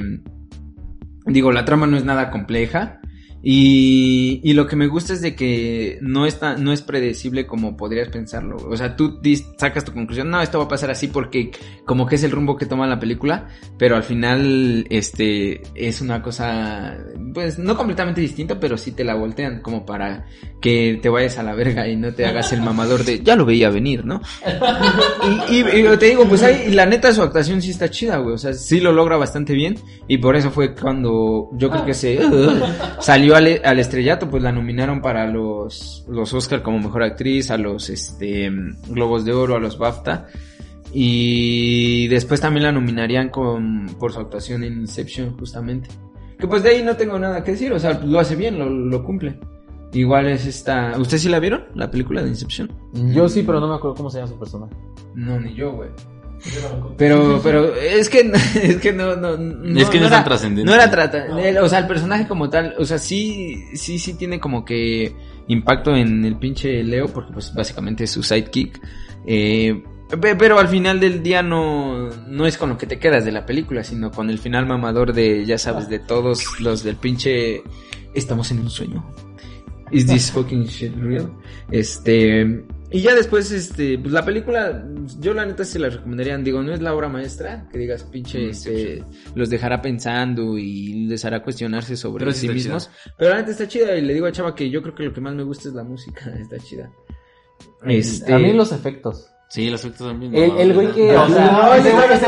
digo, la trama no es nada compleja y, y lo que me gusta es de que no está no es predecible como podrías pensarlo. O sea, tú sacas tu conclusión, no, esto va a pasar así porque como que es el rumbo que toma la película, pero al final este es una cosa pues no completamente distinta, pero sí te la voltean como para que te vayas a la verga y no te hagas el mamador de ya lo veía venir, ¿no? Y, y- y te digo, pues ahí, la neta su actuación sí está chida, güey. O sea, sí lo logra bastante bien. Y por eso fue cuando yo creo que se salió al, al estrellato, pues la nominaron para los, los Oscar como mejor actriz, a los este Globos de Oro, a los BAFTA. Y después también la nominarían con, por su actuación en Inception, justamente. Que pues de ahí no tengo nada que decir, o sea, lo hace bien, lo, lo cumple. Igual es esta... ¿Ustedes sí la vieron? La película de Inception. Yo sí, pero no me acuerdo cómo se llama su personaje. No, ni yo, güey. Pero, pero es que, es que no, no, no Es que no es tan trascendente. No era trata, el- o sea, el personaje como tal, o sea, sí, sí, sí tiene como que impacto en el pinche Leo, porque pues básicamente es su sidekick. Eh, pe- pero al final del día no, no es con lo que te quedas de la película, sino con el final mamador de, ya sabes, de todos los del pinche, estamos en un sueño. Is this fucking shit real? Este, y ya después, este, pues la película, yo la neta se la recomendaría, digo, no es la obra maestra, que digas, pinche, este, los dejará pensando y les hará cuestionarse sobre Pero sí sí mismos. Pero la neta está chida y le digo a Chava que yo creo que lo que más me gusta es la música, está chida. Este, A mí los efectos. Sí, los efectos también. El, el güey que, No, o sea, no, ese güey- ese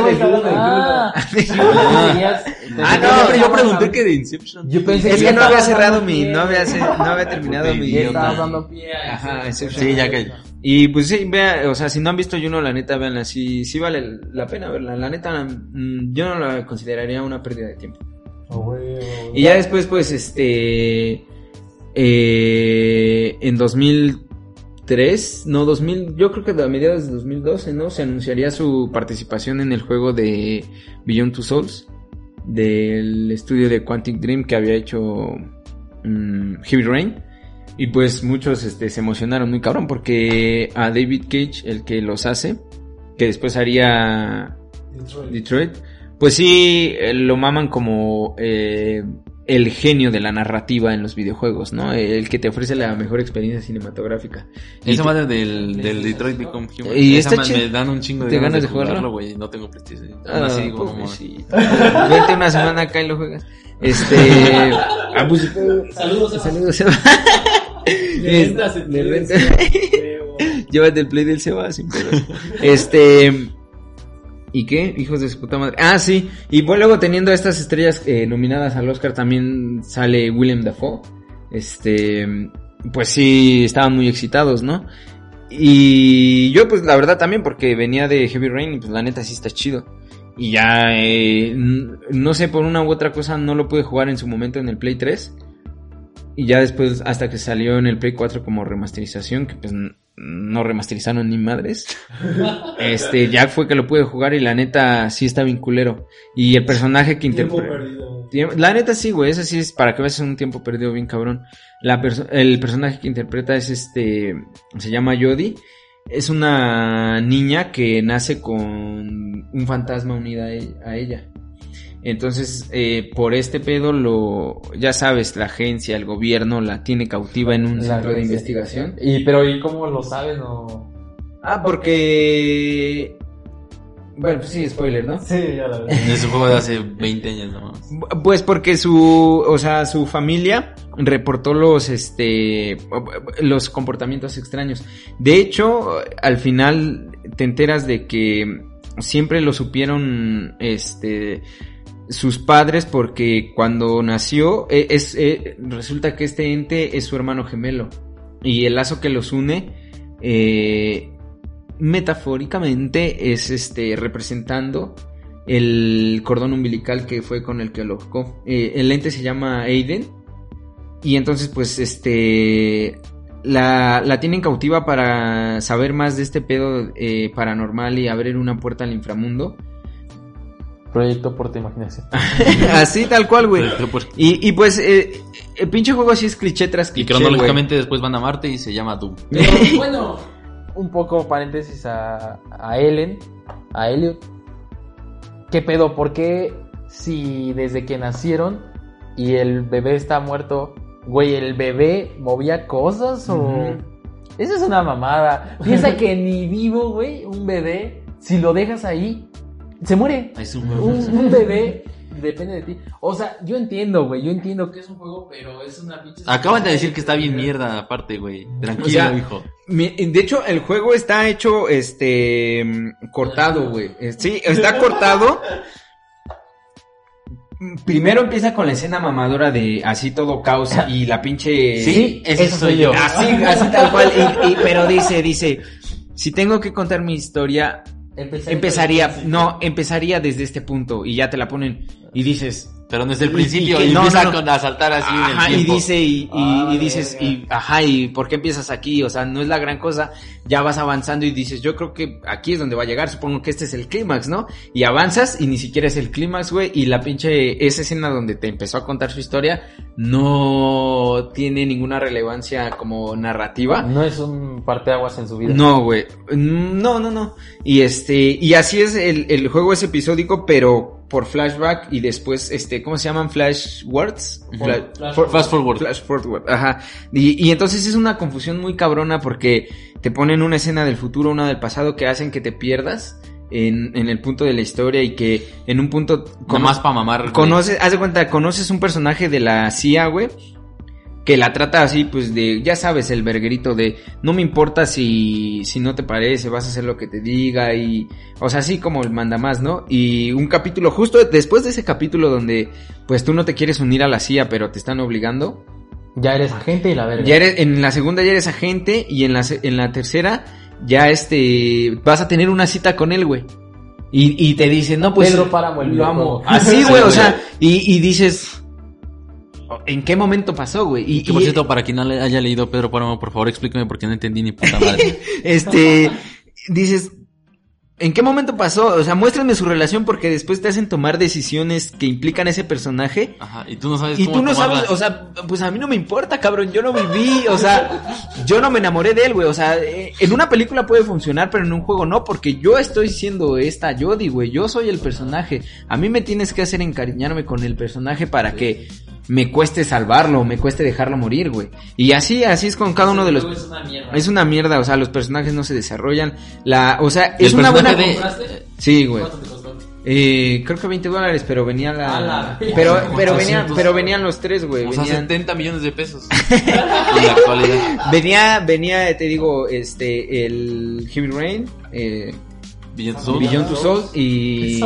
Ah, Ah, Ah, no, yo pregunté que de Inception. Yo pensé Es que no había cerrado mi, no había, no había terminado mi. Estabas dando pie. a Ajá, ese- Inception. Sí, ya que. Y pues sí, vea, o sea, si no han visto Juno, la neta, veanla, sí, sí vale la pena verla. La neta, mm, yo no la consideraría una pérdida de tiempo. Oh, Y ya después, pues, este, eh, en 2003, no, 2000, yo creo que a mediados de 2012, ¿no? Se anunciaría su participación en el juego de Beyond Two Souls, del estudio de Quantic Dream que había hecho mm, Heavy Rain. Y pues muchos este, se emocionaron muy cabrón porque a David Cage, el que los hace, que después haría Detroit, pues sí, eh, lo maman como eh, el genio de la narrativa en los videojuegos, ¿no? El que te ofrece la mejor experiencia cinematográfica. Esa madre del, del Detroit Become Human. Y esa está madre me dan un chingo de ¿Te ganas, ganas de de jugarlo? güey. No tengo PlayStation. Ah, así pobrecito. Vente una semana acá y lo juegas. Este. ah, pues, Saludos Saludos. Le rentas el play del rentas- Seba. Llévate el play del Seba sin pedos. Este. ¿Y qué? Hijos de su puta madre. Ah, sí. Y bueno, luego teniendo estas estrellas eh, nominadas al Oscar también sale Willem Dafoe. Este. Pues sí, estaban muy excitados, ¿no? Y yo, pues la verdad también, porque venía de Heavy Rain y pues la neta sí está chido. Y ya, eh, no sé, por una u otra cosa no lo pude jugar en su momento en el Play 3. Y ya después, hasta que salió en el Play 4 como remasterización, que pues no remasterizaron ni madres. Este, ya fue que lo pude jugar y la neta sí está bien culero. Y el personaje que interpreta... La neta sí, güey, eso sí es para que veas un tiempo perdido bien cabrón. La perso- el personaje que interpreta es este, se llama Jodie. Es una niña que nace con un fantasma unida a e- a ella. Entonces, eh, por este pedo, lo, ya sabes, la agencia, el gobierno la tiene cautiva en un La centro de investigación. Y, pero, ¿y cómo lo saben o...? Ah, porque... Bueno, pues sí, spoiler, ¿no? Sí, ya la verdad. Es un juego de hace 20 años nomás. Pues porque su, o sea, su familia reportó los, este, los comportamientos extraños. De hecho, al final te enteras de que siempre lo supieron, este, sus padres porque cuando nació, eh, es, eh, resulta que este ente es su hermano gemelo. Y el lazo que los une, eh, metafóricamente es este, representando el cordón umbilical que fue con el que lo el ente se llama Aiden. Y entonces, pues, este. La, la tienen cautiva para saber más de este pedo paranormal y abrir una puerta al inframundo. Proyecto por tu imaginación. Así, tal cual, güey. Pues, Y, y pues, eh, el pinche juego así es cliché tras Y cliché. cronológicamente después van a Marte y se llama Doom. Pero, bueno, un poco paréntesis a, a Ellen, a Elliot. ¿Qué pedo? ¿Por qué si desde que nacieron y el bebé está muerto, güey, el bebé movía cosas o... Ujú. Eso es una mamada. Piensa que ni vivo, güey, un bebé, si lo dejas ahí, se muere. Es un Un, un bebé depende de ti. O sea, yo entiendo, güey, yo entiendo que es un juego, pero es una pinche... Acaban de decir que está bien mierda aparte, güey. Tranquilo, O sea, hijo. Mi- De hecho, el juego está hecho, este, mm, cortado, güey. Sí, está cortado. Primero empieza con la escena mamadora de así todo caos y la pinche... Sí, eso soy yo. yo. Así, así tal cual. Y, y- pero dice, dice, si tengo que contar mi historia, empezaría, no, empezaría desde este punto y ya te la ponen y dices, Pero no es el principio. y no, empieza no, no. con a saltar así en y dice, y, y- Ah, y dices, y, ajá, y ¿por qué empiezas aquí? O sea, no es la gran cosa, ya vas avanzando y dices, yo creo que aquí es donde va a llegar, supongo que este es el clímax, ¿no? Y avanzas y ni siquiera es el clímax, güey, y la pinche, esa escena donde te empezó a contar su historia, no tiene ninguna relevancia como narrativa. No es un parteaguas en su vida. No, güey. No, no, no. Y este, y así es el, el juego es episódico, pero por flashback y después, este, ¿cómo se llaman? Flash words. Fla- flash for- Fast forward. Flash forward, ajá. Y, y entonces es una confusión muy cabrona porque te ponen una escena del futuro, una del pasado que hacen que te pierdas en, en el punto de la historia y que en un punto... Nada más para mamar. Conoces, haz de cuenta, conoces un personaje de la CIA, güey, que la trata así, pues de, ya sabes, el verguerito de, no me importa si, si no te parece, vas a hacer lo que te diga y, o sea, así como el manda más, ¿no? Y un capítulo, justo después de ese capítulo donde, pues tú no te quieres unir a la CIA, pero te están obligando, Ya eres agente y la verga. ya eres, en la segunda ya eres agente y en la, en la tercera ya este, vas a tener una cita con él, güey. Y, y te dice, no, pues. Pedro Páramo, el Lo amo. Así, Sí, güey, o sea, y, y dices, ¿en qué momento pasó, güey? Y, Que por y- cierto, para quien no le haya leído Pedro Páramo, por favor explíqueme por qué no entendí ni puta madre. este, dices, ¿en qué momento pasó? O sea, muéstrenme su relación porque después te hacen tomar decisiones que implican a ese personaje. Ajá, y tú no sabes Y cómo tú no tomarlas. sabes, o sea, pues a mí no me importa, cabrón, yo no viví, o sea, yo no me enamoré de él, güey, o sea, eh, en una película puede funcionar, pero en un juego no, porque yo estoy siendo esta Jodie, güey, yo soy el personaje, a mí me tienes que hacer encariñarme con el personaje para que me cueste salvarlo, me cueste dejarlo morir, güey, y así, así es con cada uno de los... Es una mierda. Es una mierda, o sea, los personajes no se desarrollan, la, o sea, es una buena... de- Sí, güey. ¿Cuánto te costó? Eh, creo que 20 dólares, pero venía la... la Pero, pero, 800. venían, pero venían los tres, güey. O sea, venían- 70 millones de pesos. en la actualidad. Venía, venía, te digo, este, el Heavy Rain, eh, Beyond Two Souls y... y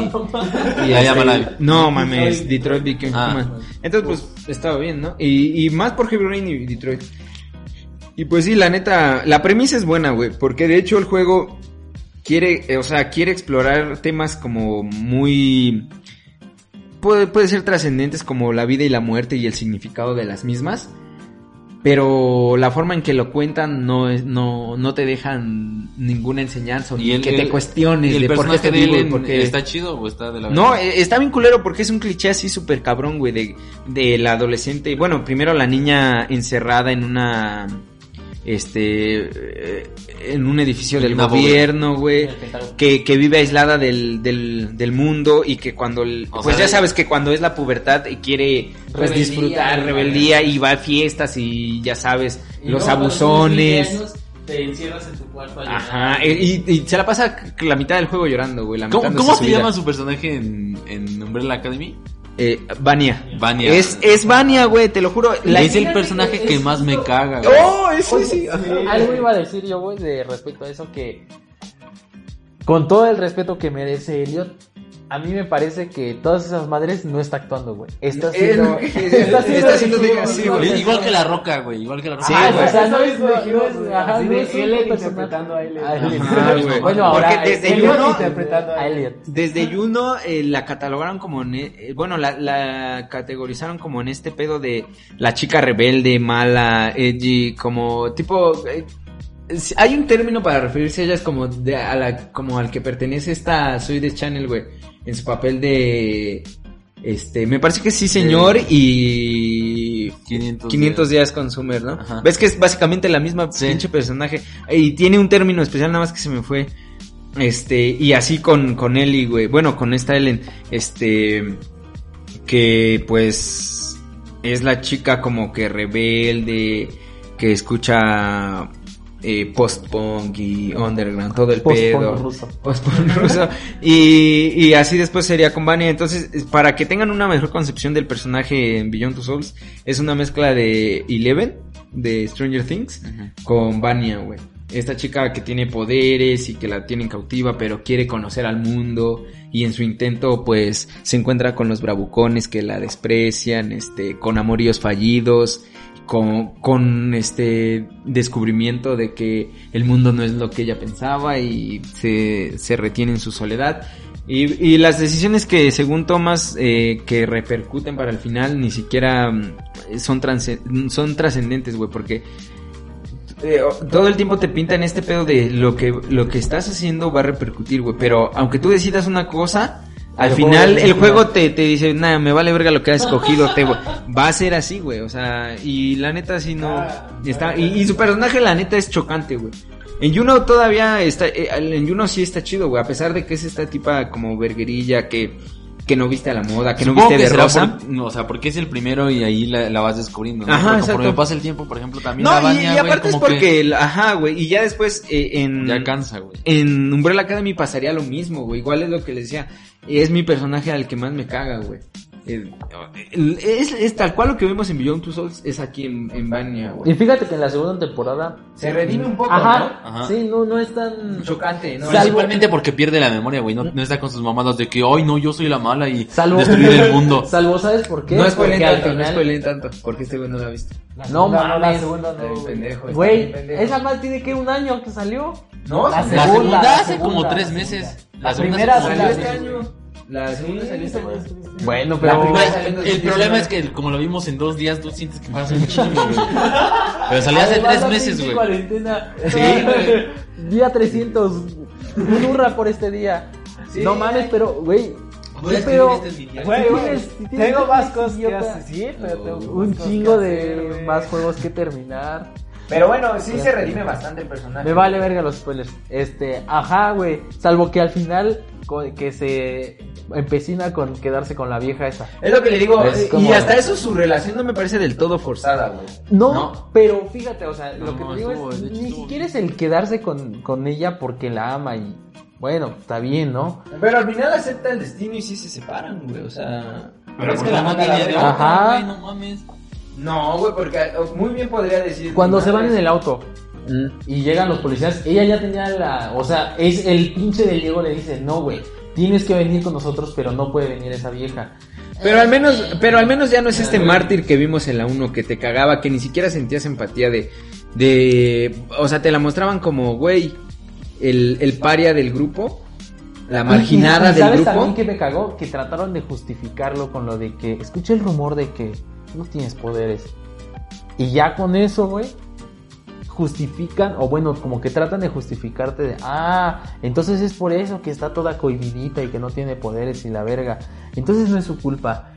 Ya, ya, Malay. no mames, Detroit Become Ah. Human. Entonces, pues, estaba bien, ¿no? Y, y más por Heavy Rain y Detroit. Y pues sí, la neta, la premisa es buena, güey, porque de hecho el juego quiere, eh, o sea, quiere explorar temas como muy... Puede, puede ser trascendentes como la vida y la muerte y el significado de las mismas. Pero la forma en que lo cuentan no es, no, no te dejan ninguna enseñanza ni el, que te cuestiones ¿y el de por qué te de él vivo y en- por qué- está chido o está de la no, está bien culero porque es un cliché así súper cabrón, güey, de, de la adolescente. Bueno, primero la niña encerrada en una, este, eh, en un edificio del una gobierno, güey, que, que vive aislada del, del, del mundo y que cuando, el- O pues sea, ya sabes que cuando es la pubertad y quiere, pues Rebeldía, disfrutar, rebeldía y va a fiestas y ya sabes, Y los cuando abusones. tienes 20 años, Te encierras en tu cuarto a. Ajá, y, y se la pasa la mitad del juego llorando, güey. ¿Cómo, cómo se vida. llama su personaje en, en Umbrella Academy? Eh, Vania. Vania. Es, es Vania, güey, te lo juro. La- es el personaje que más me caga, güey. ¡Oh! Ese sí. Algo iba a decir yo, güey, de respecto a eso que con todo el respeto que merece Elliot, a mí me parece que todas esas madres no está actuando, güey. Está haciendo, está haciendo, está haciendo de- sí, güey. Igual que la roca, güey. Igual que la roca. Sí, Ah, güey. o sea, no es, güey, ajá, no de es Elliot interpretando a Elliot. Ajá, güey. Bueno, ahora Porque desde Elliot Juno- interpretando a Elliot. Desde Juno eh, la catalogaron como, en, eh, bueno, la, la categorizaron como en este pedo de la chica rebelde, mala, edgy, como tipo... eh, hay un término para referirse a ellas como, de, a la, como al que pertenece esta Soy de Channel, güey, en su papel de... Este, me parece que sí, señor, y 500, 500 días con Summer, ¿no? Ajá. Ves que es básicamente la misma Sí. pinche personaje. Y tiene un término especial, nada más que se me fue. Este, y así con, con Ellie, güey. Bueno, con esta Ellen. Este, que pues es la chica como que rebelde, que escucha eh, post-punk y underground, todo el Post-punk pedo. ruso. Post-punk ruso. Y, y así después sería con Vania. Entonces, es- para que tengan una mejor concepción del personaje en Beyond Two Souls, es una mezcla de Eleven, de Stranger Things, con Vania, güey. Esta chica que tiene poderes y que la tienen cautiva, pero quiere conocer al mundo. Y en su intento, pues, se encuentra con los bravucones que la desprecian, este, con amoríos fallidos, con, con este descubrimiento de que el mundo no es lo que ella pensaba y se, se retiene en su soledad. Y, y las decisiones que según Thomas eh, que repercuten para el final ni siquiera mm, son, son trascendentes, güey, porque eh, todo el tiempo te pintan este pedo de lo que, lo que estás haciendo va a repercutir, güey, pero aunque tú decidas una cosa, al El final el juego te, te dice, nada, me vale verga lo que has escogido, te, va a ser así, güey, o sea, y la neta sí no, está, y, y su personaje la neta es chocante, güey. En Juno todavía está, eh, en Juno sí está chido, güey, a pesar de que es esta tipa como verguerilla que, que no viste a la moda, que no viste de será rosa. por- no, o sea, porque es el primero y ahí la, la vas descubriendo. ¿no? Ajá, Porque pasa el tiempo, por ejemplo, también la No, y, aparte es que porque, el- ajá, güey, y ya después eh, en... ya cansa, güey. En Umbrella Academy pasaría lo mismo, güey. Igual es lo que les decía. Es mi personaje al que más me caga, güey. Es, es tal cual lo que vemos en Beyond Two Souls es aquí en, en Vania, güey. Y fíjate que en la segunda temporada. Se redime un poco, Ajá. Ajá. Sí, no, no es tan. Chocante, ¿no? Salvo- Principalmente porque pierde la memoria, güey. No, no está con sus mamadas de que, ay, no, yo soy la mala y Salvo. destruir el mundo. Salvo, ¿sabes por qué? No Porque spoilen al tanto, no final- spoilen tanto. Porque este güey no lo ha visto. La No segunda La segunda no. pendejo, Güey, esa más tiene que un año que salió. No, La la La segunda, la hace segunda, como la tres meses. La segunda primera hace como tres este meses. La segunda salió año. Bueno, La pero. primera- Güey, el problema es que como lo vimos en dos días, tú sientes que pasa un chingo, güey. Pero salió hace tres la meses, güey. cuarentena. Sí, güey. Día 300. Un hurra por este día. Sí. no mames, pero, güey. Voy a escribir este video. Güey, Tienes- tienes tengo más cosas que hacer, sí, pero tengo Un chingo de hacer, más juegos que terminar. Pero bueno, sí se redime bastante el personaje. Me vale verga los spoilers. Este, ajá, güey. Salvo que al final que se empecina con quedarse con la vieja esa. Es lo que le digo. Es eh, como- Y hasta eso su relación no me parece del todo forzada, güey. No, No. pero fíjate, o sea, lo que te digo estuvo- es, hecho ni siquiera es el quedarse con, con ella porque la ama y, bueno, está bien, ¿no? Pero al final acepta el destino y sí se separan, güey. O sea. Pero es porque que la la manda manda de la verga. Ajá. no mames. No, güey, porque muy bien podría decir. Cuando se van en el auto Mm. y llegan los policías, ella ya tenía la, o sea, es el pinche del Diego le dice, no, güey, tienes que venir con nosotros, pero no puede venir esa vieja. Pero al menos, pero al menos ya no es este mártir que vimos en la 1 que te cagaba, que ni siquiera sentías empatía de, de, o sea, te la mostraban como, güey, el, el paria del grupo, la marginada Y- y del ¿Sabes grupo. también que me cagó? Que trataron de justificarlo con lo de que, escuché el rumor de que no tienes poderes. Y ya con eso, güey, justifican, o bueno, como que tratan de justificarte de, ah, entonces es por eso que está toda cohibidita y que no tiene poderes y la verga. Entonces no es su culpa.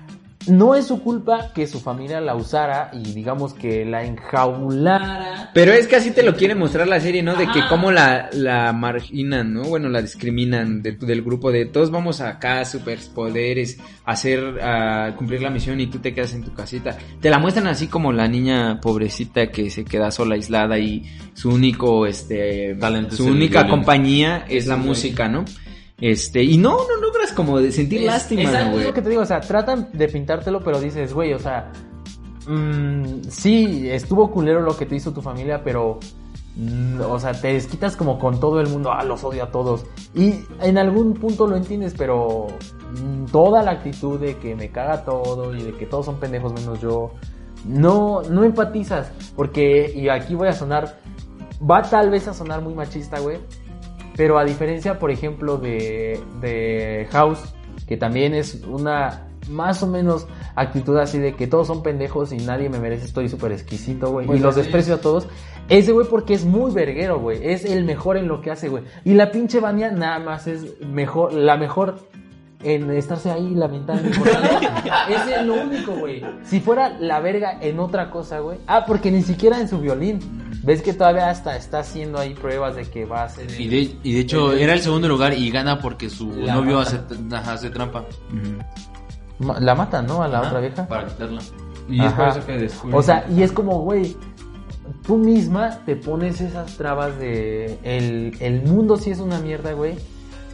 No es su culpa que su familia la usara y digamos que la enjaulara. Pero es que así te lo quiere mostrar la serie, ¿no? De que cómo la, la marginan, ¿no? Bueno, la discriminan de- del grupo de todos vamos acá, superpoderes, hacer, a cumplir la misión y tú te quedas en tu casita. Te la muestran así como la niña pobrecita que se queda sola, aislada y su único, este, Talento su única violín. compañía es la música, ¿no? Este, y no, no logras como de sentir lástima, Exacto, güey. es lo que te digo, o sea, tratan de pintártelo, pero dices, güey, o sea, mm, sí, estuvo culero lo que te hizo tu familia, pero, mm, o sea, te desquitas como con todo el mundo, ah, los odio a todos. Y en algún punto lo entiendes, pero mm, toda la actitud de que me caga todo y de que todos son pendejos menos yo, no, no empatizas, porque, y aquí voy a sonar, va tal vez a sonar muy machista, güey, pero a diferencia, por ejemplo, de, de House, que también es una más o menos actitud así de que todos son pendejos y nadie me merece, estoy súper exquisito, güey. Pues y los desprecio a todos. Ese güey porque es muy verguero, güey. Es el mejor en lo que hace, güey. Y la pinche Vania nada más es mejor, la mejor en estarse ahí lamentando. Ese es lo único, güey. Si fuera la verga en otra cosa, güey. Ah, porque ni siquiera en su violín. Ves que todavía hasta está haciendo ahí pruebas de que va a ser... Y de, y de hecho, era el segundo lugar y gana porque su novio hace, hace trampa. La mata, ¿no? A la Ajá, otra vieja. Para quitarla. Y es por eso que descubren- O sea, y es como, güey, tú misma te pones esas trabas de el, el mundo sí es una mierda, güey.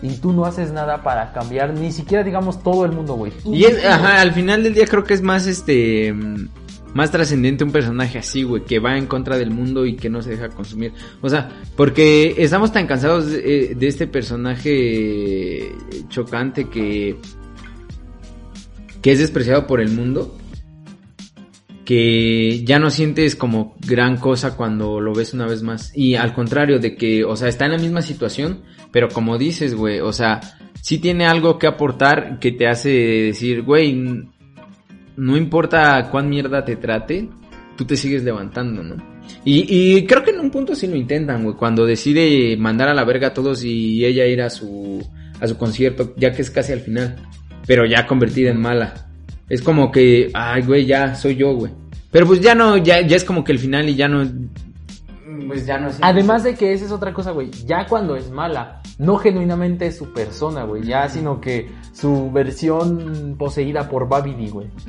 Y tú no haces nada para cambiar, ni siquiera digamos todo el mundo, güey. Y es, al final del día creo que es más este mm, más trascendente un personaje así, güey, que va en contra del mundo y que no se deja consumir. O sea, porque estamos tan cansados de, eh, de este personaje chocante que que es despreciado por el mundo que ya no sientes como gran cosa cuando lo ves una vez más. Y al contrario de que, o sea, está en la misma situación, pero como dices, güey, o sea, sí tiene algo que aportar que te hace decir, güey, no importa cuán mierda te trate, tú te sigues levantando, ¿no? Y, y creo que en un punto sí lo intentan, güey, cuando decide mandar a la verga a todos y ella ir a su, a su concierto, ya que es casi al final, pero ya convertida en mala. Es como que, ay, güey, ya soy yo, güey. Pero pues ya no, ya, ya es como que el final y ya no. Pues ya no sé. Además de que esa es otra cosa, güey. Ya cuando es mala, no genuinamente es su persona, güey. Ya, sino que su versión poseída por Babidi, güey.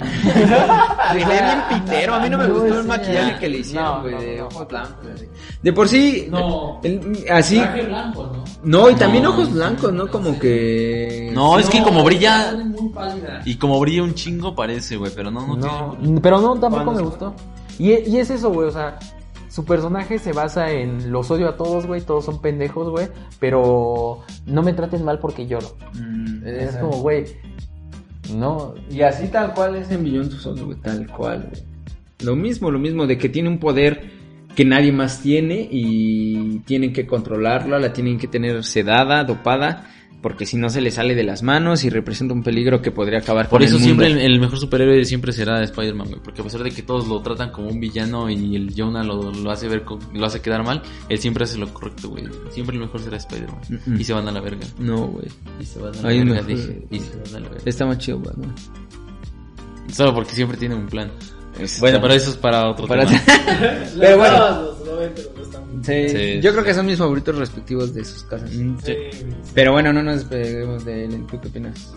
Se ve bien pitero. A mí no me No, gustó el maquillaje ya. que le hicieron, güey, no, de no. ojos blancos. así. De por sí, No. el- así. Traje blanco, ¿no? No, y también No, ojos blancos, ¿no? Como que. No, es que como brilla. Y como brilla un chingo parece, güey, pero no, no, No, tiene. pero no, tampoco me gustó. Y, y es eso, güey, o sea, su personaje se basa en los odio a todos, güey, todos son pendejos, güey, pero no me traten mal porque lloro. Mm, Es como, güey, no, Y así tal cual es en Two Souls, güey, tal cual, güey. Lo mismo, lo mismo, de que tiene un poder que nadie más tiene y tienen que controlarla, la tienen que tener sedada, dopada, porque si no se le sale de las manos y representa un peligro que podría acabar Por con eso el siempre el, mundo. el mejor superhéroe siempre será Spider-Man, güey. Porque a pesar de que todos lo tratan como un villano y el Jonah lo, lo hace ver, lo hace quedar mal, él siempre hace lo correcto, güey. Siempre el mejor será Spider-Man. Mm, mm. Y se van a la verga. No, güey. Y se van a la verga, mejor- dije. Y se van a la verga. Está más chido, güey. Solo porque siempre tiene un plan. Está- Bueno, pero eso es para otro Para- tema. Pero bueno, Los 90 los están- sí, Sí, yo sí, creo que son mis favoritos respectivos de sus casas. Sí. Sí. Pero bueno, no nos despeguemos de él. ¿Tú qué opinas?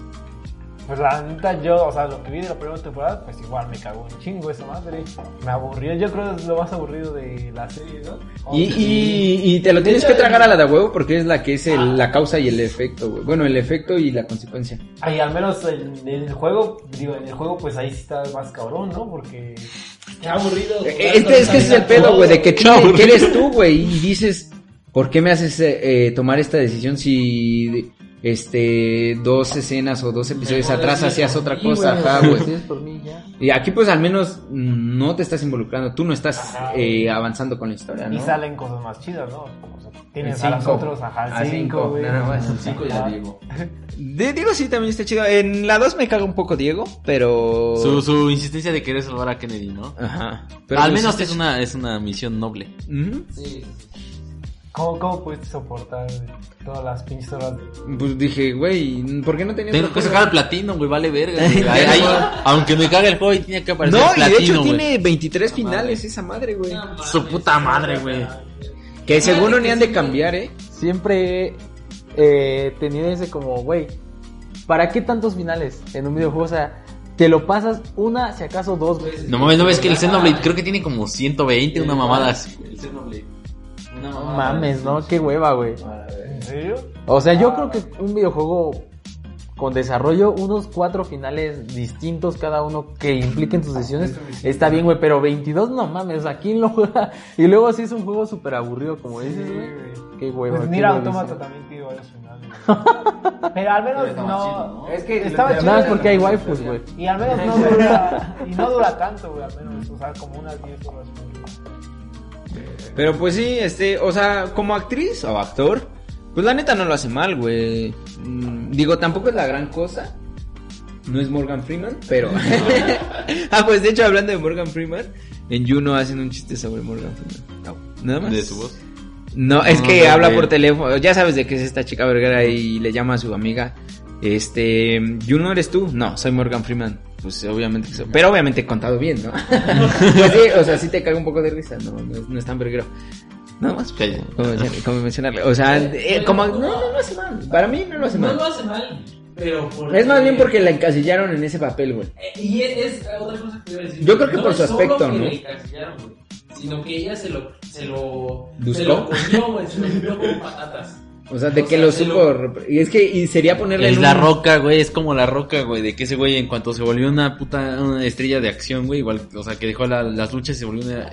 Pues la neta, yo, o sea, lo que vi de la primera temporada, pues igual me cagó un chingo esa madre. Me aburrió, yo creo que es lo más aburrido de la serie, ¿no? Y, y, y te lo tienes que tragar a la de huevo porque es la que es el- la causa y el efecto, güey. Bueno, el efecto y la consecuencia. Ay, al menos en el juego, digo, en el juego, pues ahí sí está más cabrón, ¿no? Porque. Qué aburrido. Eh, Este, es que ese es el pedo, güey, de que, eres tú, güey, y dices, ¿por qué me haces eh, tomar esta decisión si este dos escenas o dos episodios Mejor atrás hacías otra mí, cosa? Ajá, güey. si es por mí ya. Y aquí pues al menos mm, no te estás involucrando, tú no estás Ajá. eh, avanzando con la historia, Y ¿no? salen cosas más chidas, ¿no? O sea, tienes a los otros, ajá, A el cinco, 5, güey. nada más. El Cinco ya digo. De Diego sí también está chido. En la 2 me caga un poco Diego, pero... Su, su insistencia de querer salvar a Kennedy, ¿no? Ajá. Al pues menos es una, es una misión noble. Ujú. Sí. ¿Cómo, ¿Cómo pudiste soportar todas las pinches horas. Pues dije, güey, ¿por qué no tenías Tengo que sacar el platino, güey, vale verga. güey. Ahí- ahí- aunque me caga el juego y tiene que aparecer No, el y de platino, hecho güey. tiene 23 finales esa madre, güey. Su puta madre, güey. Que seguro ni han de cambiar, ¿eh? Siempre he eh, tenido ese como, güey, ¿para qué tantos finales en un videojuego? O sea, te lo pasas una, si acaso dos veces. No mames, no ves que el Xenoblade creo que tiene como 120, una mamada así. El Xenoblade. No mames, ¿no? Qué hueva, güey. ¿En serio? O sea, yo creo que un videojuego con desarrollo, unos cuatro finales distintos cada uno que impliquen tus decisiones, está bien, güey, pero 22 no mames, ¿quién lo juega? Y luego así es un juego súper aburrido, como dices, güey. Qué hueva. Pues qué mira. Automata también tiene varios finales. Pero al menos no... chido, ¿no? Es que Estaba chido. Nada más porque hay waifus, güey. Y al menos no dura... Y no dura tanto, güey, al menos. O sea, como unas 10 horas. Pero pues sí, este, o sea, como actriz o actor, pues la neta no lo hace mal, güey. Mm, Digo, tampoco es la gran cosa. No es Morgan Freeman, pero... ah, pues de hecho, hablando de Morgan Freeman, en Juno hacen un chiste sobre Morgan Freeman. No, nada más. De su voz. No, es No, que no, habla por teléfono. Ya sabes de qué es esta chica vergara y le llama a su amiga. Este, Juno eres tú. No, soy Morgan Freeman. Pues obviamente. Pero obviamente contado bien, ¿no? pues sí, o sea, sí te caga un poco de risa. No, no, es- no es tan verguero. Nada más. Calla. Como, mencionar- como mencionarle. O sea, eh, como. No, no lo hace mal. Para mí no lo hace No mal. lo hace mal, pero porque... Es más bien porque la encasillaron en ese papel, güey. Eh, Y es, es otra cosa que te iba a decir. Yo creo que No por es su solo aspecto, que ¿no? le encasillaron, güey, Sino que ella se lo... Se lo... ¿Buscó? Se lo comió, güey. Se lo comió como patatas. O sea, de O que sea, lo supo. lo- Y es que y sería ponerle. Es en la un- roca, güey, es como la roca, güey, de que ese güey en cuanto se volvió una puta una estrella de acción, güey, igual, o sea, que dejó la- las luchas y se volvió una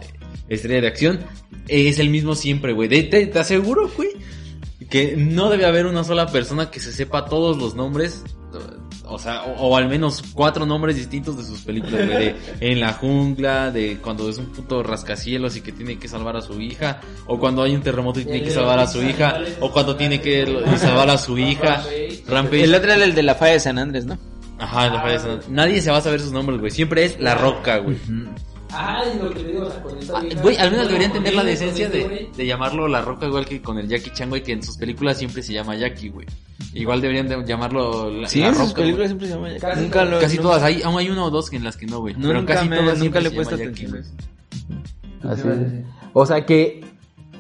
estrella de acción, es el mismo siempre, güey. Te, te aseguro, güey, que no debe haber una sola persona que se sepa todos los nombres, o sea, o, o al menos cuatro nombres distintos de sus películas, güey, de En la jungla, de cuando es un puto rascacielos y que tiene que salvar a su hija, o cuando hay un terremoto y tiene que salvar a su hija, o cuando tiene que salvar a su hija. Rampage. El otro era el de la falla de San Andrés, ¿no? Ajá, la falla de San- Nadie se va a saber sus nombres, güey. Siempre es la roca, güey. Ah, y lo que digo, o sea, con esta Ah, Güey, al menos bueno, deberían tener la decencia este de, güey, de llamarlo la roca, igual que con el Jackie Chan, güey, que en sus películas siempre se llama Jackie, güey. Igual deberían de llamarlo la, Sí, la en sus películas güey. siempre se llama Jackie. Casi Nunca lo- Casi no- todas, hay, aún hay uno o dos en las que no, güey. Pero Nunca, casi me- todas nunca le he puesto atención. Jackie. Así es. O sea que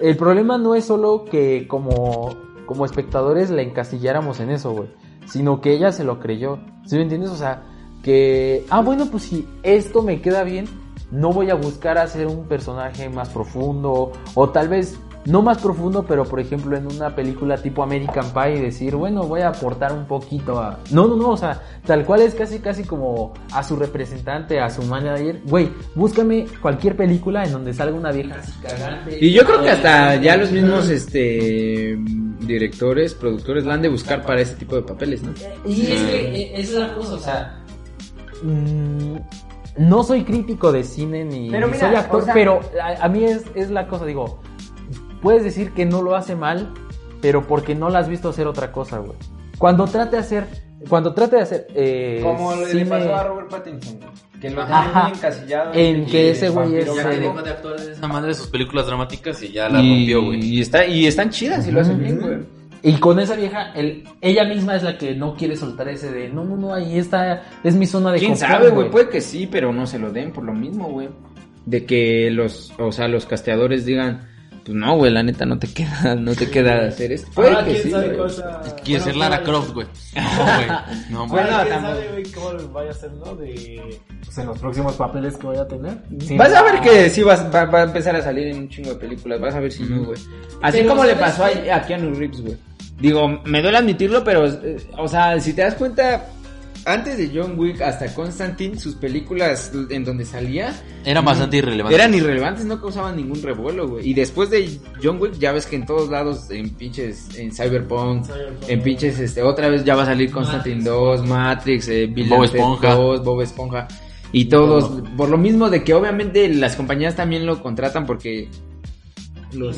el problema no es solo que como, como espectadores la encasilláramos en eso, güey. Sino que ella se lo creyó. ¿Sí me entiendes? O sea, que, ah, bueno, pues si esto me queda bien, no voy a buscar hacer un personaje más profundo. O tal vez, no más profundo, pero por ejemplo en una película tipo American Pie y decir, bueno, voy a aportar un poquito a... No, no, no, o sea, tal cual es casi, casi como a su representante, a su manager. Güey, búscame cualquier película en donde salga una vieja así cagante. Y yo creo que hasta ya los mismos este directores, productores la han de buscar para ese tipo de papeles, ¿no? Y es que eh, esa es la cosa, o sea, mm, no soy crítico de cine ni, Pero ni mira, soy actor, o sea- pero a, a mí es, es la cosa, digo, puedes decir que no lo hace mal, pero porque no la has visto hacer otra cosa, güey. Cuando trate de hacer, cuando trate de hacer, eh, Como le cine- pasó a Robert Pattinson, güey, que lo muy encasillado. En que ese güey es Ya que dejó de actuar de esa madre de sus películas dramáticas y ya la y, rompió, güey. y, está, y están chidas y lo hacen bien, güey. Y con esa vieja, el, ella misma es la que no quiere soltar ese de, no, no, no, ahí está, es mi zona de ¿Quién confort, sabe, güey? Puede que sí, pero no se lo den por lo mismo, güey. De que los, o sea, los casteadores digan, pues no, güey, la neta no te queda, no te queda hacer esto. Puede que quién sí, sabe güey. cosa- Quiere bueno, ser Lara Croft, güey. No, güey. No, Bueno, Bueno, quién sabe, güey, cómo vaya a hacer, ¿no? De, pues, en los próximos papeles que vaya a tener. Sí, Vas a ver que sí vas, va, va a empezar a salir en un chingo de películas, vas a ver si no, güey. Así Pero, como le ¿sabes pasó a, a Keanu Reeves, güey. Digo, me duele admitirlo, pero, eh, o sea, si te das cuenta, antes de John Wick hasta Constantine, sus películas en donde salía Era bastante irrelevante. eran irrelevantes, no causaban ningún revuelo, güey. Y después de John Wick, ya ves que en todos lados, en pinches, en Cyberpunk, Cyberpunk. en pinches, este, otra vez ya va a salir Constantine 2, Matrix, eh, Bill Bob Esponja. 2, Bob Esponja. Y todos, por lo mismo de que obviamente las compañías también lo contratan porque... Los